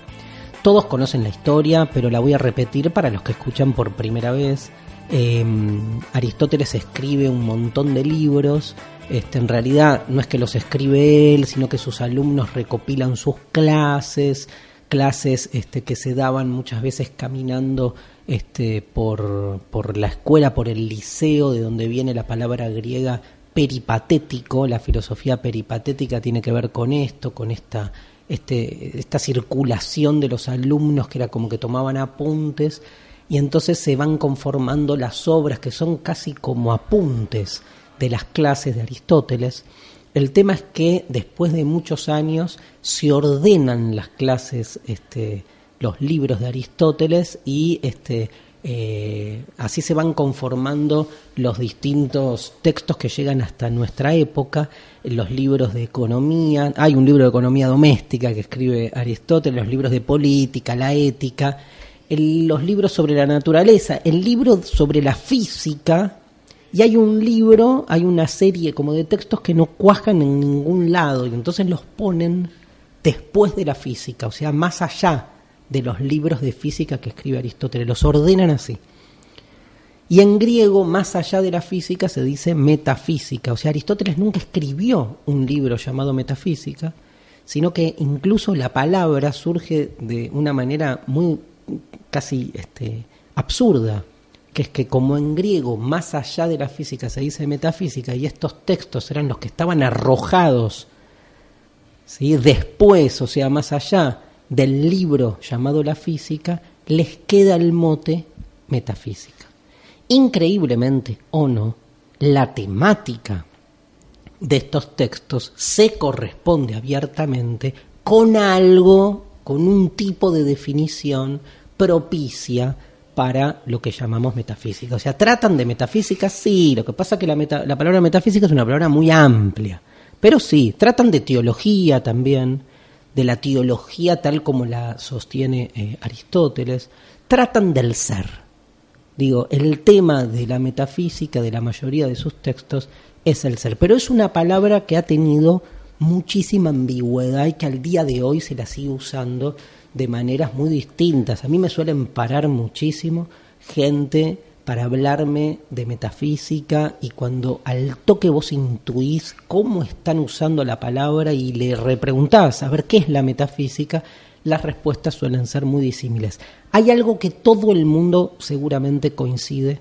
Todos conocen la historia, pero la voy a repetir para los que escuchan por primera vez. Em, Aristóteles escribe un montón de libros. Este, en realidad no es que los escribe él, sino que sus alumnos recopilan sus clases, clases este, que se daban muchas veces caminando este, por, por la escuela, por el liceo, de donde viene la palabra griega peripatético. La filosofía peripatética tiene que ver con esto, con esta este, esta circulación de los alumnos que era como que tomaban apuntes y entonces se van conformando las obras que son casi como apuntes de las clases de Aristóteles. El tema es que después de muchos años se ordenan las clases, este, los libros de Aristóteles y este, eh, así se van conformando los distintos textos que llegan hasta nuestra época, los libros de economía, hay un libro de economía doméstica que escribe Aristóteles, los libros de política, la ética, los libros sobre la naturaleza, el libro sobre la física, y hay un libro, hay una serie como de textos que no cuajan en ningún lado, y entonces los ponen después de la física, o sea, más allá de los libros de física que escribe Aristóteles, los ordenan así. Y en griego, más allá de la física, se dice metafísica. O sea, Aristóteles nunca escribió un libro llamado metafísica, sino que incluso la palabra surge de una manera muy casi este, absurda, que es que como en griego, más allá de la física, se dice metafísica, y estos textos eran los que estaban arrojados ¿sí? después, o sea, más allá del libro llamado La Física, les queda el mote metafísica. Increíblemente o no, la temática de estos textos se corresponde abiertamente con algo, con un tipo de definición propicia para lo que llamamos metafísica. O sea, tratan de metafísica, sí, lo que pasa es que la, la palabra metafísica es una palabra muy amplia, pero sí, tratan de teología también, de la teología tal como la sostiene eh, Aristóteles, tratan del ser. Digo, el tema de la metafísica de la mayoría de sus textos es el ser, pero es una palabra que ha tenido muchísima ambigüedad y que al día de hoy se la sigue usando de maneras muy distintas. A mí me suelen parar muchísimo gente para hablarme de metafísica y cuando al toque vos intuís cómo están usando la palabra y le repreguntás a ver qué es la metafísica, las respuestas suelen ser muy disímiles. Hay algo que todo el mundo seguramente coincide,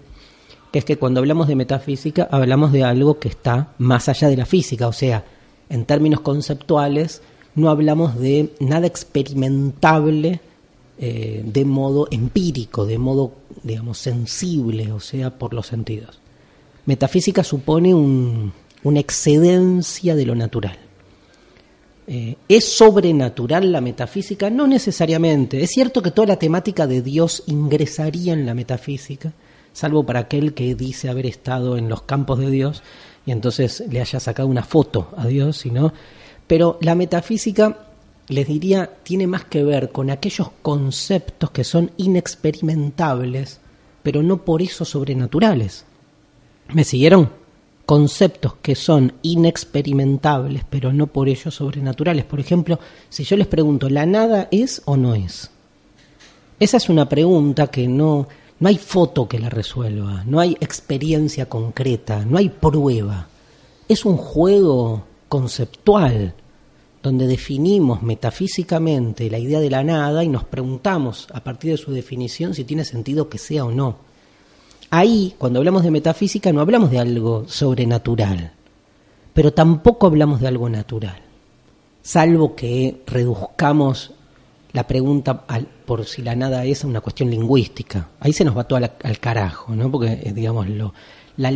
que es que cuando hablamos de metafísica hablamos de algo que está más allá de la física, o sea, en términos conceptuales no hablamos de nada experimentable eh, de modo empírico, de modo, digamos, sensible, o sea, por los sentidos. Metafísica supone una excedencia de lo natural. Eh, ¿Es sobrenatural la metafísica? No necesariamente. Es cierto que toda la temática de Dios ingresaría en la metafísica, salvo para aquel que dice haber estado en los campos de Dios y entonces le haya sacado una foto a Dios, sino. Pero la metafísica les diría, tiene más que ver con aquellos conceptos que son inexperimentables, pero no por eso sobrenaturales. ¿Me siguieron? Conceptos que son inexperimentables, pero no por ello sobrenaturales. Por ejemplo, si yo les pregunto, ¿la nada es o no es? Esa es una pregunta que no, no hay foto que la resuelva, no hay experiencia concreta, no hay prueba. Es un juego conceptual donde definimos metafísicamente la idea de la nada y nos preguntamos a partir de su definición si tiene sentido que sea o no. Ahí, cuando hablamos de metafísica, no hablamos de algo sobrenatural, pero tampoco hablamos de algo natural, salvo que reduzcamos la pregunta al, por si la nada es una cuestión lingüística. Ahí se nos va todo al, carajo, ¿no? Porque, eh, digamos, la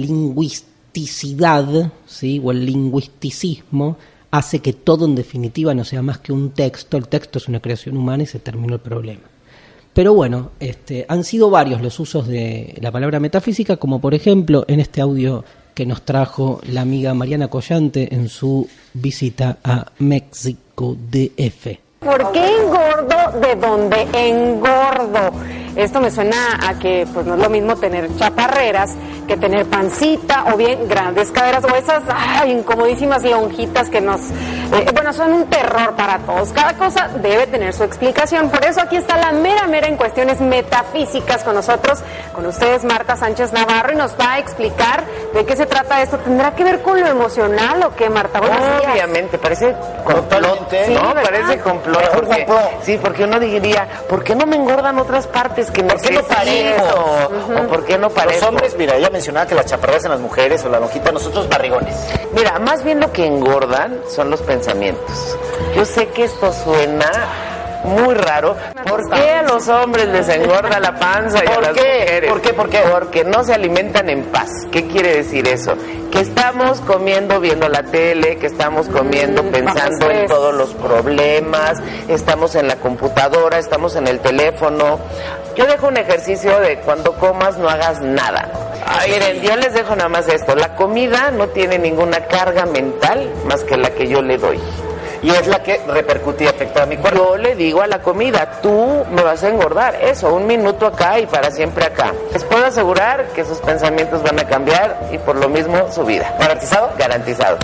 lingüisticidad, ¿sí? O el lingüisticismo hace que todo en definitiva no sea más que un texto, el texto es una creación humana y se terminó el problema. Pero bueno, este, han sido varios los usos de la palabra metafísica, como por ejemplo en este audio que nos trajo la amiga Mariana Collante en su visita a México DF. ¿Por qué engordo de donde engordo? Esto me suena a que pues no es lo mismo tener chaparreras que tener pancita o bien grandes caderas o esas incomodísimas lonjitas que nos, eh, bueno, son un terror para todos. Cada cosa debe tener su explicación. Por eso aquí está la mera mera en cuestiones metafísicas con nosotros, con ustedes Marta Sánchez Navarro y nos va a explicar de qué se trata esto. ¿Tendrá que ver con lo emocional o qué, Marta? Obviamente, parece complot, ¿no? Parece complot porque, sí, porque uno diría, ¿por qué no me engordan otras partes que ¿Por qué no parezco? ¿O por qué no parezco? Los hombres, mira, ella mencionaba que las chaparras en las mujeres o la lonjita, nosotros barrigones. Mira, más bien lo que engordan son los pensamientos. Yo sé que esto suena muy raro. ¿Por qué a los hombres les engorda la panza y a las mujeres? ¿Por qué? ¿Por qué? Porque no se alimentan en paz. ¿Qué quiere decir eso? Que estamos comiendo viendo la tele, que estamos comiendo Mm, pensando en todos los problemas, estamos en la computadora, estamos en el teléfono. Yo dejo un ejercicio de cuando comas no hagas nada. Miren, yo les dejo nada más esto. La comida no tiene ninguna carga mental más que la que yo le doy y es la que repercute y afecta a mi cuerpo. Yo le digo a la comida, tú me vas a engordar, eso, un minuto acá y para siempre acá. Les puedo asegurar que sus pensamientos van a cambiar y por lo mismo su vida. ¿Garantizado? Garantizado.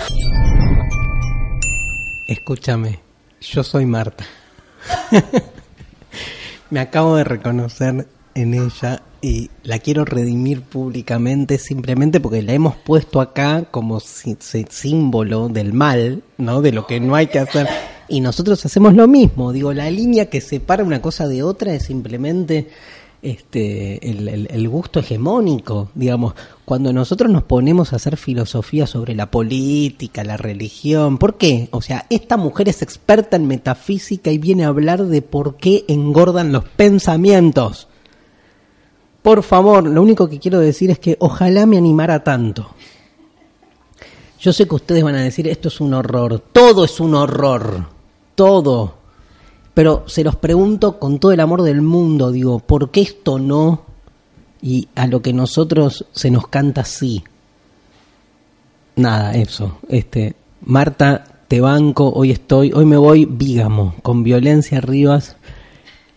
Escúchame, yo soy Marta. me acabo de reconocer en ella y la quiero redimir públicamente simplemente porque la hemos puesto acá como si, si- símbolo del mal, ¿no? De lo que no hay que hacer. Y nosotros hacemos lo mismo. Digo, la línea que separa una cosa de otra es simplemente este, el, el- el gusto hegemónico, digamos, cuando nosotros nos ponemos a hacer filosofía sobre la política, la religión, ¿por qué? O sea, esta mujer es experta en metafísica y viene a hablar de por qué engordan los pensamientos. Por favor, lo único que quiero decir es que ojalá me animara tanto. Yo sé que ustedes van a decir, esto es un horror, todo es un horror, todo. Pero se los pregunto con todo el amor del mundo, digo, ¿por qué esto no? Y a lo que nosotros se nos canta sí. Nada, eso. Este, Marta, te banco, hoy estoy, hoy me voy vígamo, con Violencia Rivas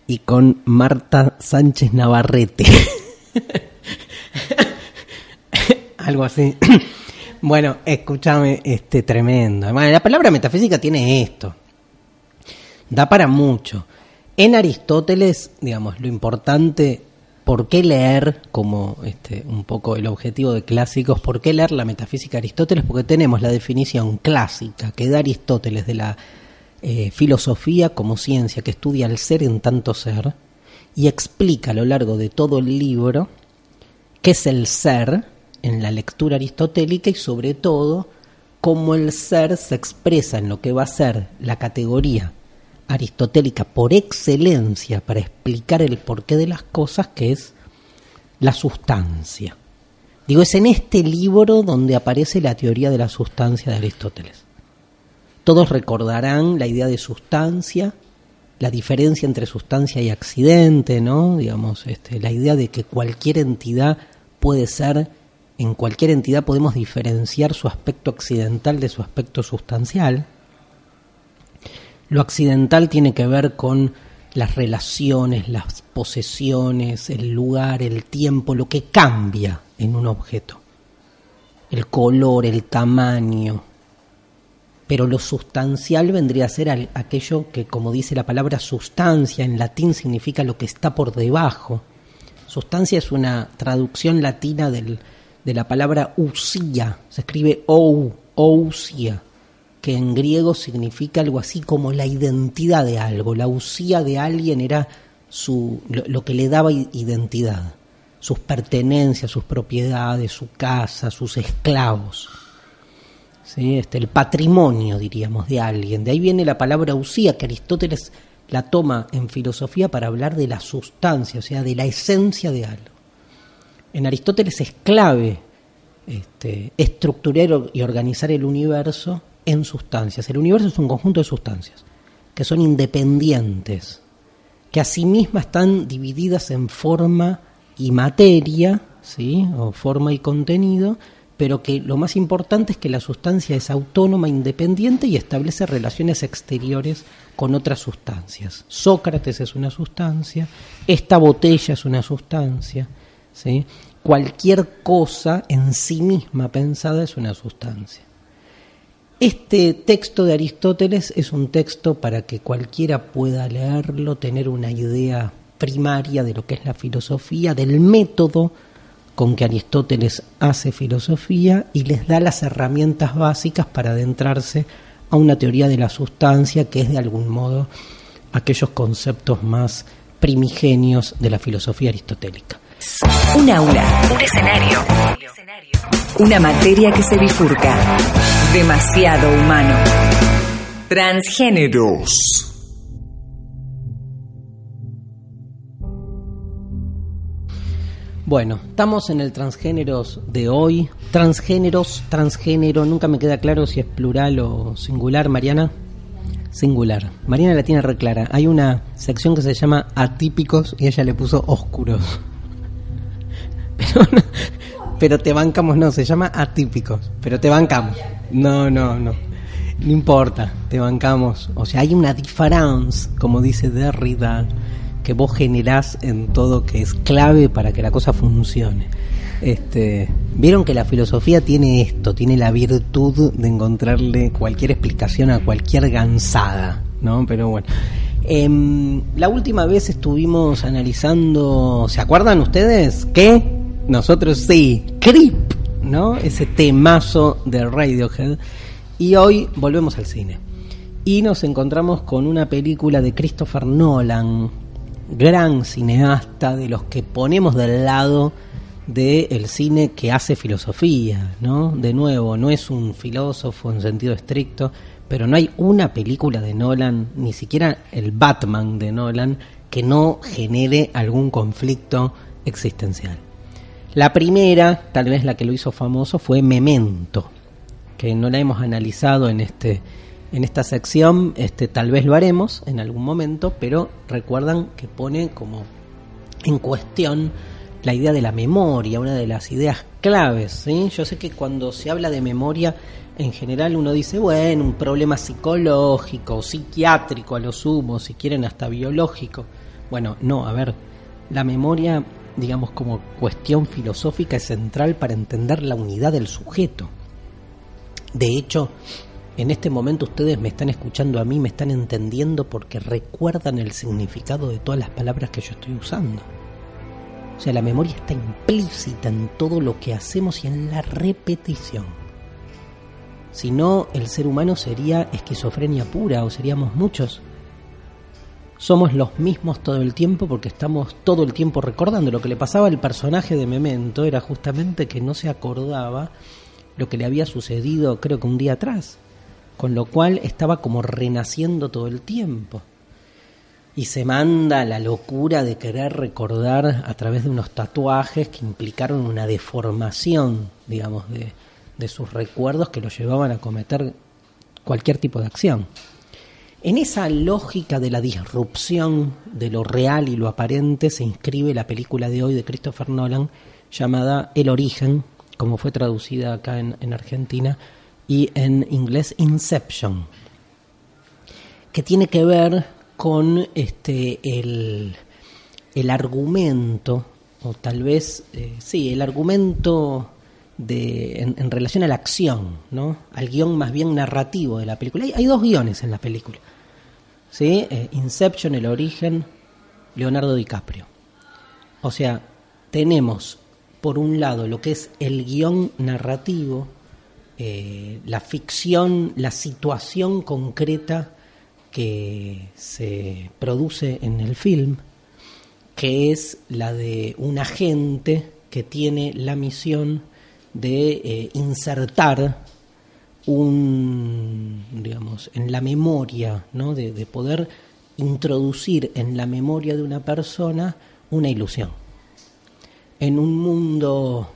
y con Marta Sánchez Navarrete. Algo así. bueno, escúchame, este tremendo. La palabra metafísica tiene esto. Da para mucho. En Aristóteles, digamos, lo importante, ¿por qué leer como este, un poco el objetivo de clásicos? ¿Por qué leer la metafísica de Aristóteles? Porque tenemos la definición clásica que da Aristóteles de la eh, filosofía como ciencia que estudia el ser en tanto ser y explica a lo largo de todo el libro qué es el ser en la lectura aristotélica y sobre todo cómo el ser se expresa en lo que va a ser la categoría aristotélica por excelencia para explicar el porqué de las cosas, que es la sustancia. Digo, es en este libro donde aparece la teoría de la sustancia de Aristóteles. Todos recordarán la idea de sustancia, la diferencia entre sustancia y accidente, ¿no? Digamos, este, la idea de que cualquier entidad puede ser, en cualquier entidad podemos diferenciar su aspecto accidental de su aspecto sustancial. Lo accidental tiene que ver con las relaciones, las posesiones, el lugar, el tiempo, lo que cambia en un objeto. El color, el tamaño. Pero lo sustancial vendría a ser aquello que, como dice la palabra sustancia, en latín significa lo que está por debajo. Sustancia es una traducción latina del- de la palabra usía, se escribe ou, ousia, que en griego significa algo así como la identidad de algo. La usía de alguien era su, lo, que le daba identidad, sus pertenencias, sus propiedades, su casa, sus esclavos. ¿Sí? Este, el patrimonio, diríamos, de alguien. De ahí viene la palabra usía, que Aristóteles la toma en filosofía para hablar de la sustancia, o sea, de la esencia de algo. En Aristóteles es clave este, estructurar y organizar el universo en sustancias. El universo es un conjunto de sustancias que son independientes, que asimismo están divididas en forma y materia, ¿sí? o forma y contenido, pero que lo más importante es que la sustancia es autónoma, independiente y establece relaciones exteriores con otras sustancias. Sócrates es una sustancia, esta botella es una sustancia, ¿sí? cualquier cosa en sí misma pensada es una sustancia. Este texto de Aristóteles es un texto para que cualquiera pueda leerlo, tener una idea primaria de lo que es la filosofía, del método con que Aristóteles hace filosofía y les da las herramientas básicas para adentrarse a una teoría de la sustancia que es de algún modo aquellos conceptos más primigenios de la filosofía aristotélica. Un aula, un escenario, una materia que se bifurca. Demasiado humano. Transgéneros. Bueno, estamos en el transgéneros de hoy. Transgéneros, transgénero, nunca me queda claro si es plural o singular, Mariana. Singular. Mariana la tiene re clara. Hay una sección que se llama atípicos y ella le puso oscuros. Pero, pero te bancamos, no, se llama atípicos. Pero te bancamos. No, no, no. No importa, te bancamos. O sea, hay una difference, como dice Derrida, que vos generás en todo que es clave para que la cosa funcione. Este, Vieron que la filosofía tiene esto, tiene la virtud de encontrarle cualquier explicación a cualquier gansada, ¿no? Pero bueno. Em, la última vez estuvimos analizando, ¿se acuerdan ustedes? que Nosotros sí, Creep, ¿no? Ese temazo de Radiohead. Y hoy volvemos al cine. Y nos encontramos con una película de Christopher Nolan, gran cineasta de los que ponemos del lado del cine que hace filosofía, ¿no? De nuevo, no es un filósofo en sentido estricto, pero no hay una película de Nolan, ni siquiera el Batman de Nolan, que no genere algún conflicto existencial. La primera, tal vez la que lo hizo famoso, fue Memento, que no la hemos analizado en este en esta sección, este tal vez lo haremos en algún momento, pero recuerdan que pone como en cuestión la idea de la memoria, una de las ideas claves. Yo sé que cuando se habla de memoria, en general uno dice, bueno, un problema psicológico, psiquiátrico a lo sumo, si quieren hasta biológico. Bueno, no, a ver, la memoria, digamos, como cuestión filosófica es central para entender la unidad del sujeto. De hecho, en este momento ustedes me están escuchando a mí, me están entendiendo porque recuerdan el significado de todas las palabras que yo estoy usando. O sea, la memoria está implícita en todo lo que hacemos y en la repetición. Si no, el ser humano sería esquizofrenia pura o seríamos muchos. Somos los mismos todo el tiempo porque estamos todo el tiempo recordando. Lo que le pasaba al personaje de Memento era justamente que no se acordaba lo que le había sucedido creo que un día atrás. Con lo cual estaba como renaciendo todo el tiempo y se manda la locura de querer recordar a través de unos tatuajes que implicaron una deformación, digamos, de, de sus recuerdos que lo llevaban a cometer cualquier tipo de acción. En esa lógica de la disrupción de lo real y lo aparente se inscribe la película de hoy de Christopher Nolan llamada El origen, como fue traducida acá en, en Argentina, y en inglés Inception, que tiene que ver con este el, el argumento, o tal vez, eh, sí, el argumento de, en, relación a la acción, ¿no? al guion más bien narrativo de la película. Hay, dos guiones en la película. ¿sí? Eh, Inception, el origen, Leonardo DiCaprio. O sea, tenemos por un lado lo que es el guion narrativo, eh, la ficción, la situación concreta que se produce en el film, que es la de un agente que tiene la misión de eh, insertar un, digamos, en la memoria, ¿no? de, de poder introducir en la memoria de una persona una ilusión. En un mundo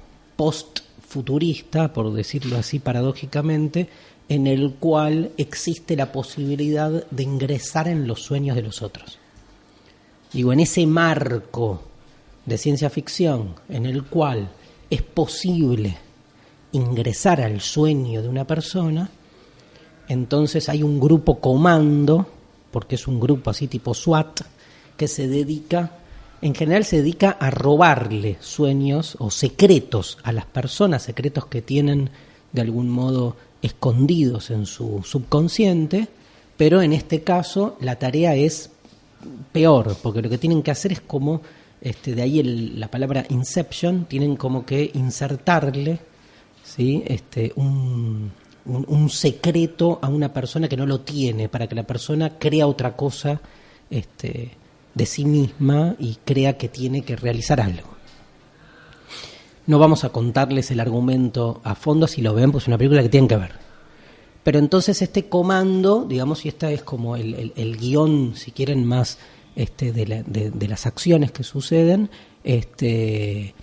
post-futurista, por decirlo así paradójicamente, en el cual existe la posibilidad de ingresar en los sueños de los otros. Digo, en ese marco de ciencia ficción en el cual es posible ingresar al sueño de una persona, entonces hay un grupo comando, porque es un grupo así tipo SWAT, que se dedica, en general se dedica a robarle sueños o secretos a las personas, secretos que tienen de algún modo escondidos en su subconsciente, pero en este caso la tarea es peor, porque lo que tienen que hacer es como, este, de ahí la palabra inception, tienen como que insertarle ¿sí? este, un, un, secreto a una persona que no lo tiene, para que la persona crea otra cosa este, de sí misma y crea que tiene que realizar algo. No vamos a contarles el argumento a fondo, si lo ven, pues es una película que tienen que ver. Pero entonces este comando, digamos, y esta es como el, el, guion, si quieren, más este, de, de, las acciones que suceden, este,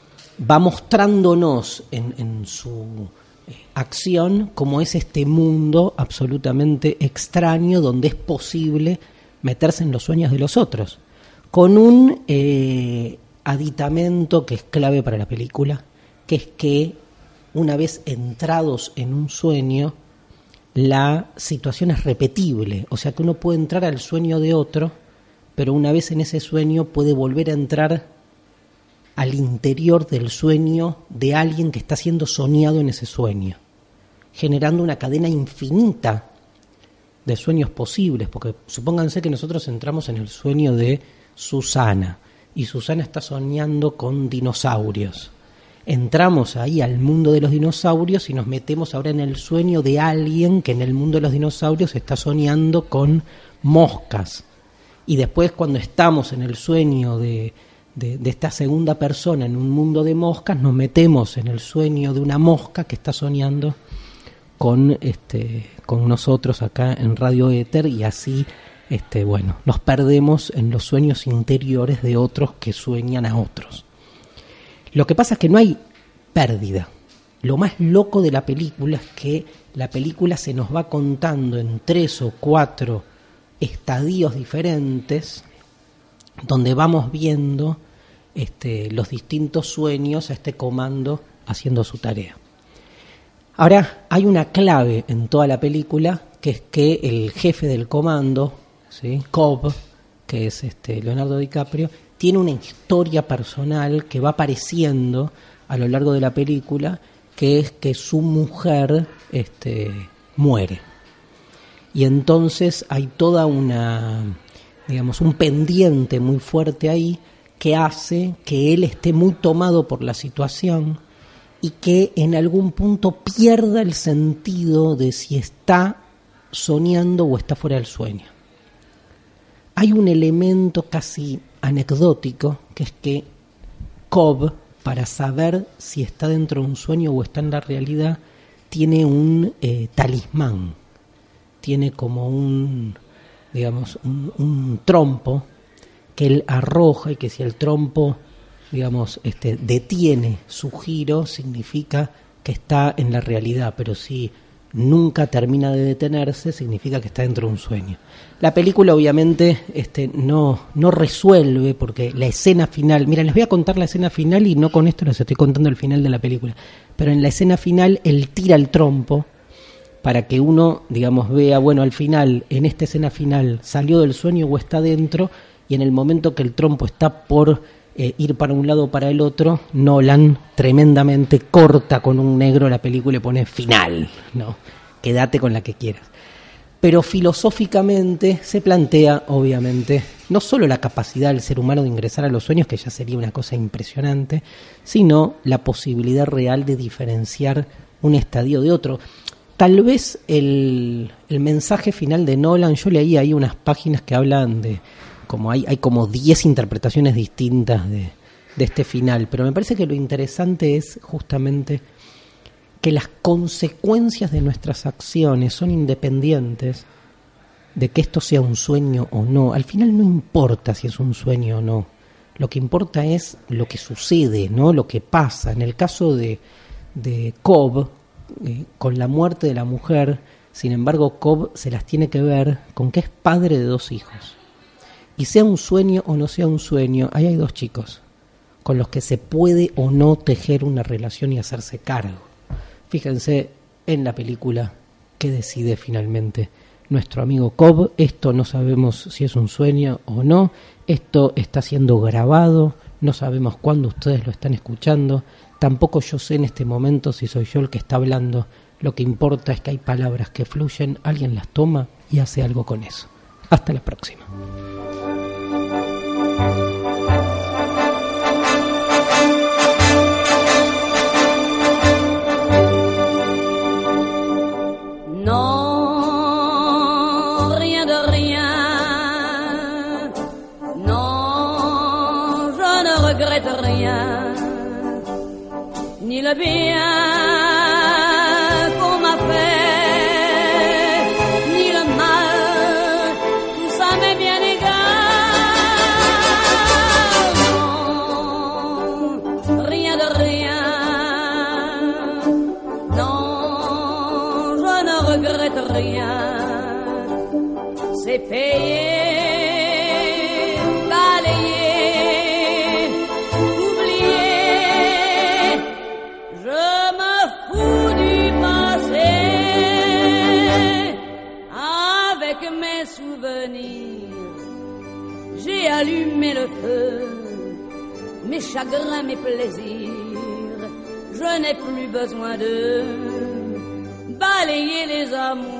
va mostrándonos en, en su eh, acción cómo es este mundo absolutamente extraño donde es posible meterse en los sueños de los otros, con un eh, aditamento que es clave para la película, que es que una vez entrados en un sueño, la situación es repetible, o sea que uno puede entrar al sueño de otro, pero una vez en ese sueño puede volver a entrar al interior del sueño de alguien que está siendo soñado en ese sueño, generando una cadena infinita de sueños posibles, porque supónganse que nosotros entramos en el sueño de Susana, y Susana está soñando con dinosaurios entramos ahí al mundo de los dinosaurios y nos metemos ahora en el sueño de alguien que en el mundo de los dinosaurios está soñando con moscas. y después cuando estamos en el sueño de, de, esta segunda persona en un mundo de moscas, nos metemos en el sueño de una mosca que está soñando con, este, con nosotros acá en Radio Éter y así, este, bueno, nos perdemos en los sueños interiores de otros que sueñan a otros. Lo que pasa es que no hay pérdida. Lo más loco de la película es que la película se nos va contando en tres o cuatro estadios diferentes donde vamos viendo este, los distintos sueños a este comando haciendo su tarea. Ahora, hay una clave en toda la película, que es que el jefe del comando, ¿sí? Cobb, que es este Leonardo DiCaprio, tiene una historia personal que va apareciendo a lo largo de la película, que es que su mujer este, muere. Y entonces hay toda una, digamos, un pendiente muy fuerte ahí que hace que él esté muy tomado por la situación y que en algún punto pierda el sentido de si está soñando o está fuera del sueño. Hay un elemento casi anecdótico, que es que Cobb, para saber si está dentro de un sueño o está en la realidad, tiene un eh, talismán, tiene como un, digamos, un, un trompo que él arroja y que si el trompo digamos, este, detiene su giro, significa que está en la realidad, pero si nunca termina de detenerse, significa que está dentro de un sueño. La película obviamente este, no, no resuelve, porque la escena final, mira, les voy a contar la escena final y no con esto les estoy contando el final de la película, pero en la escena final él tira el trompo para que uno, digamos, vea, bueno, al final, en esta escena final, salió del sueño o está dentro, y en el momento que el trompo está por eh, ir para un lado o para el otro, Nolan tremendamente corta con un negro la película y pone final, ¿no? Quédate con la que quieras. Pero filosóficamente se plantea, obviamente, no solo la capacidad del ser humano de ingresar a los sueños, que ya sería una cosa impresionante, sino la posibilidad real de diferenciar un estadio de otro. Tal vez el, el mensaje final de Nolan, yo leí ahí unas páginas que hablan de, como hay, hay como 10 interpretaciones distintas de, de este final, pero me parece que lo interesante es justamente que las consecuencias de nuestras acciones son independientes de que esto sea un sueño o no. Al final no importa si es un sueño o no. Lo que importa es lo que sucede, ¿no? Lo que pasa. En el caso de, Cobb, eh, con la muerte de la mujer, sin embargo, Cobb se las tiene que ver con que es padre de dos hijos. Y sea un sueño o no sea un sueño, ahí hay dos chicos con los que se puede o no tejer una relación y hacerse cargo. Fíjense en la película que decide finalmente nuestro amigo Cobb. Esto no sabemos si es un sueño o no. Esto está siendo grabado. No sabemos cuándo ustedes lo están escuchando. Tampoco yo sé en este momento si soy yo el que está hablando. Lo que importa es que hay palabras que fluyen, alguien las toma y hace algo con eso. Hasta la próxima. Non, rien de rien. Non, je ne regrette rien. Ni le bien C'est payé, balayé, oublié. Je me fous du passé avec mes souvenirs. J'ai allumé le feu, mes chagrins, mes plaisirs. Je n'ai plus besoin de balayer les amours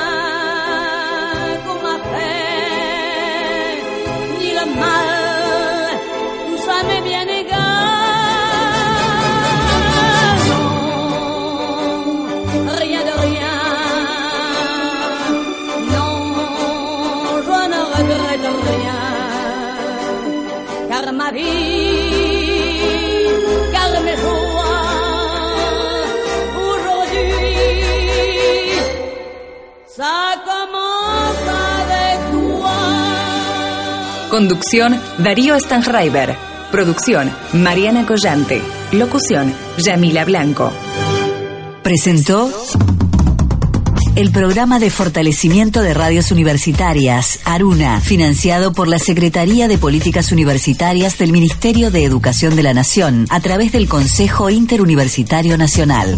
Conducción, Darío Stanschreiber. Producción, Mariana Collante. Locución, Yamila Blanco. Presentó el programa de fortalecimiento de radios universitarias, Aruna, financiado por la Secretaría de Políticas Universitarias del Ministerio de Educación de la Nación, a través del Consejo Interuniversitario Nacional.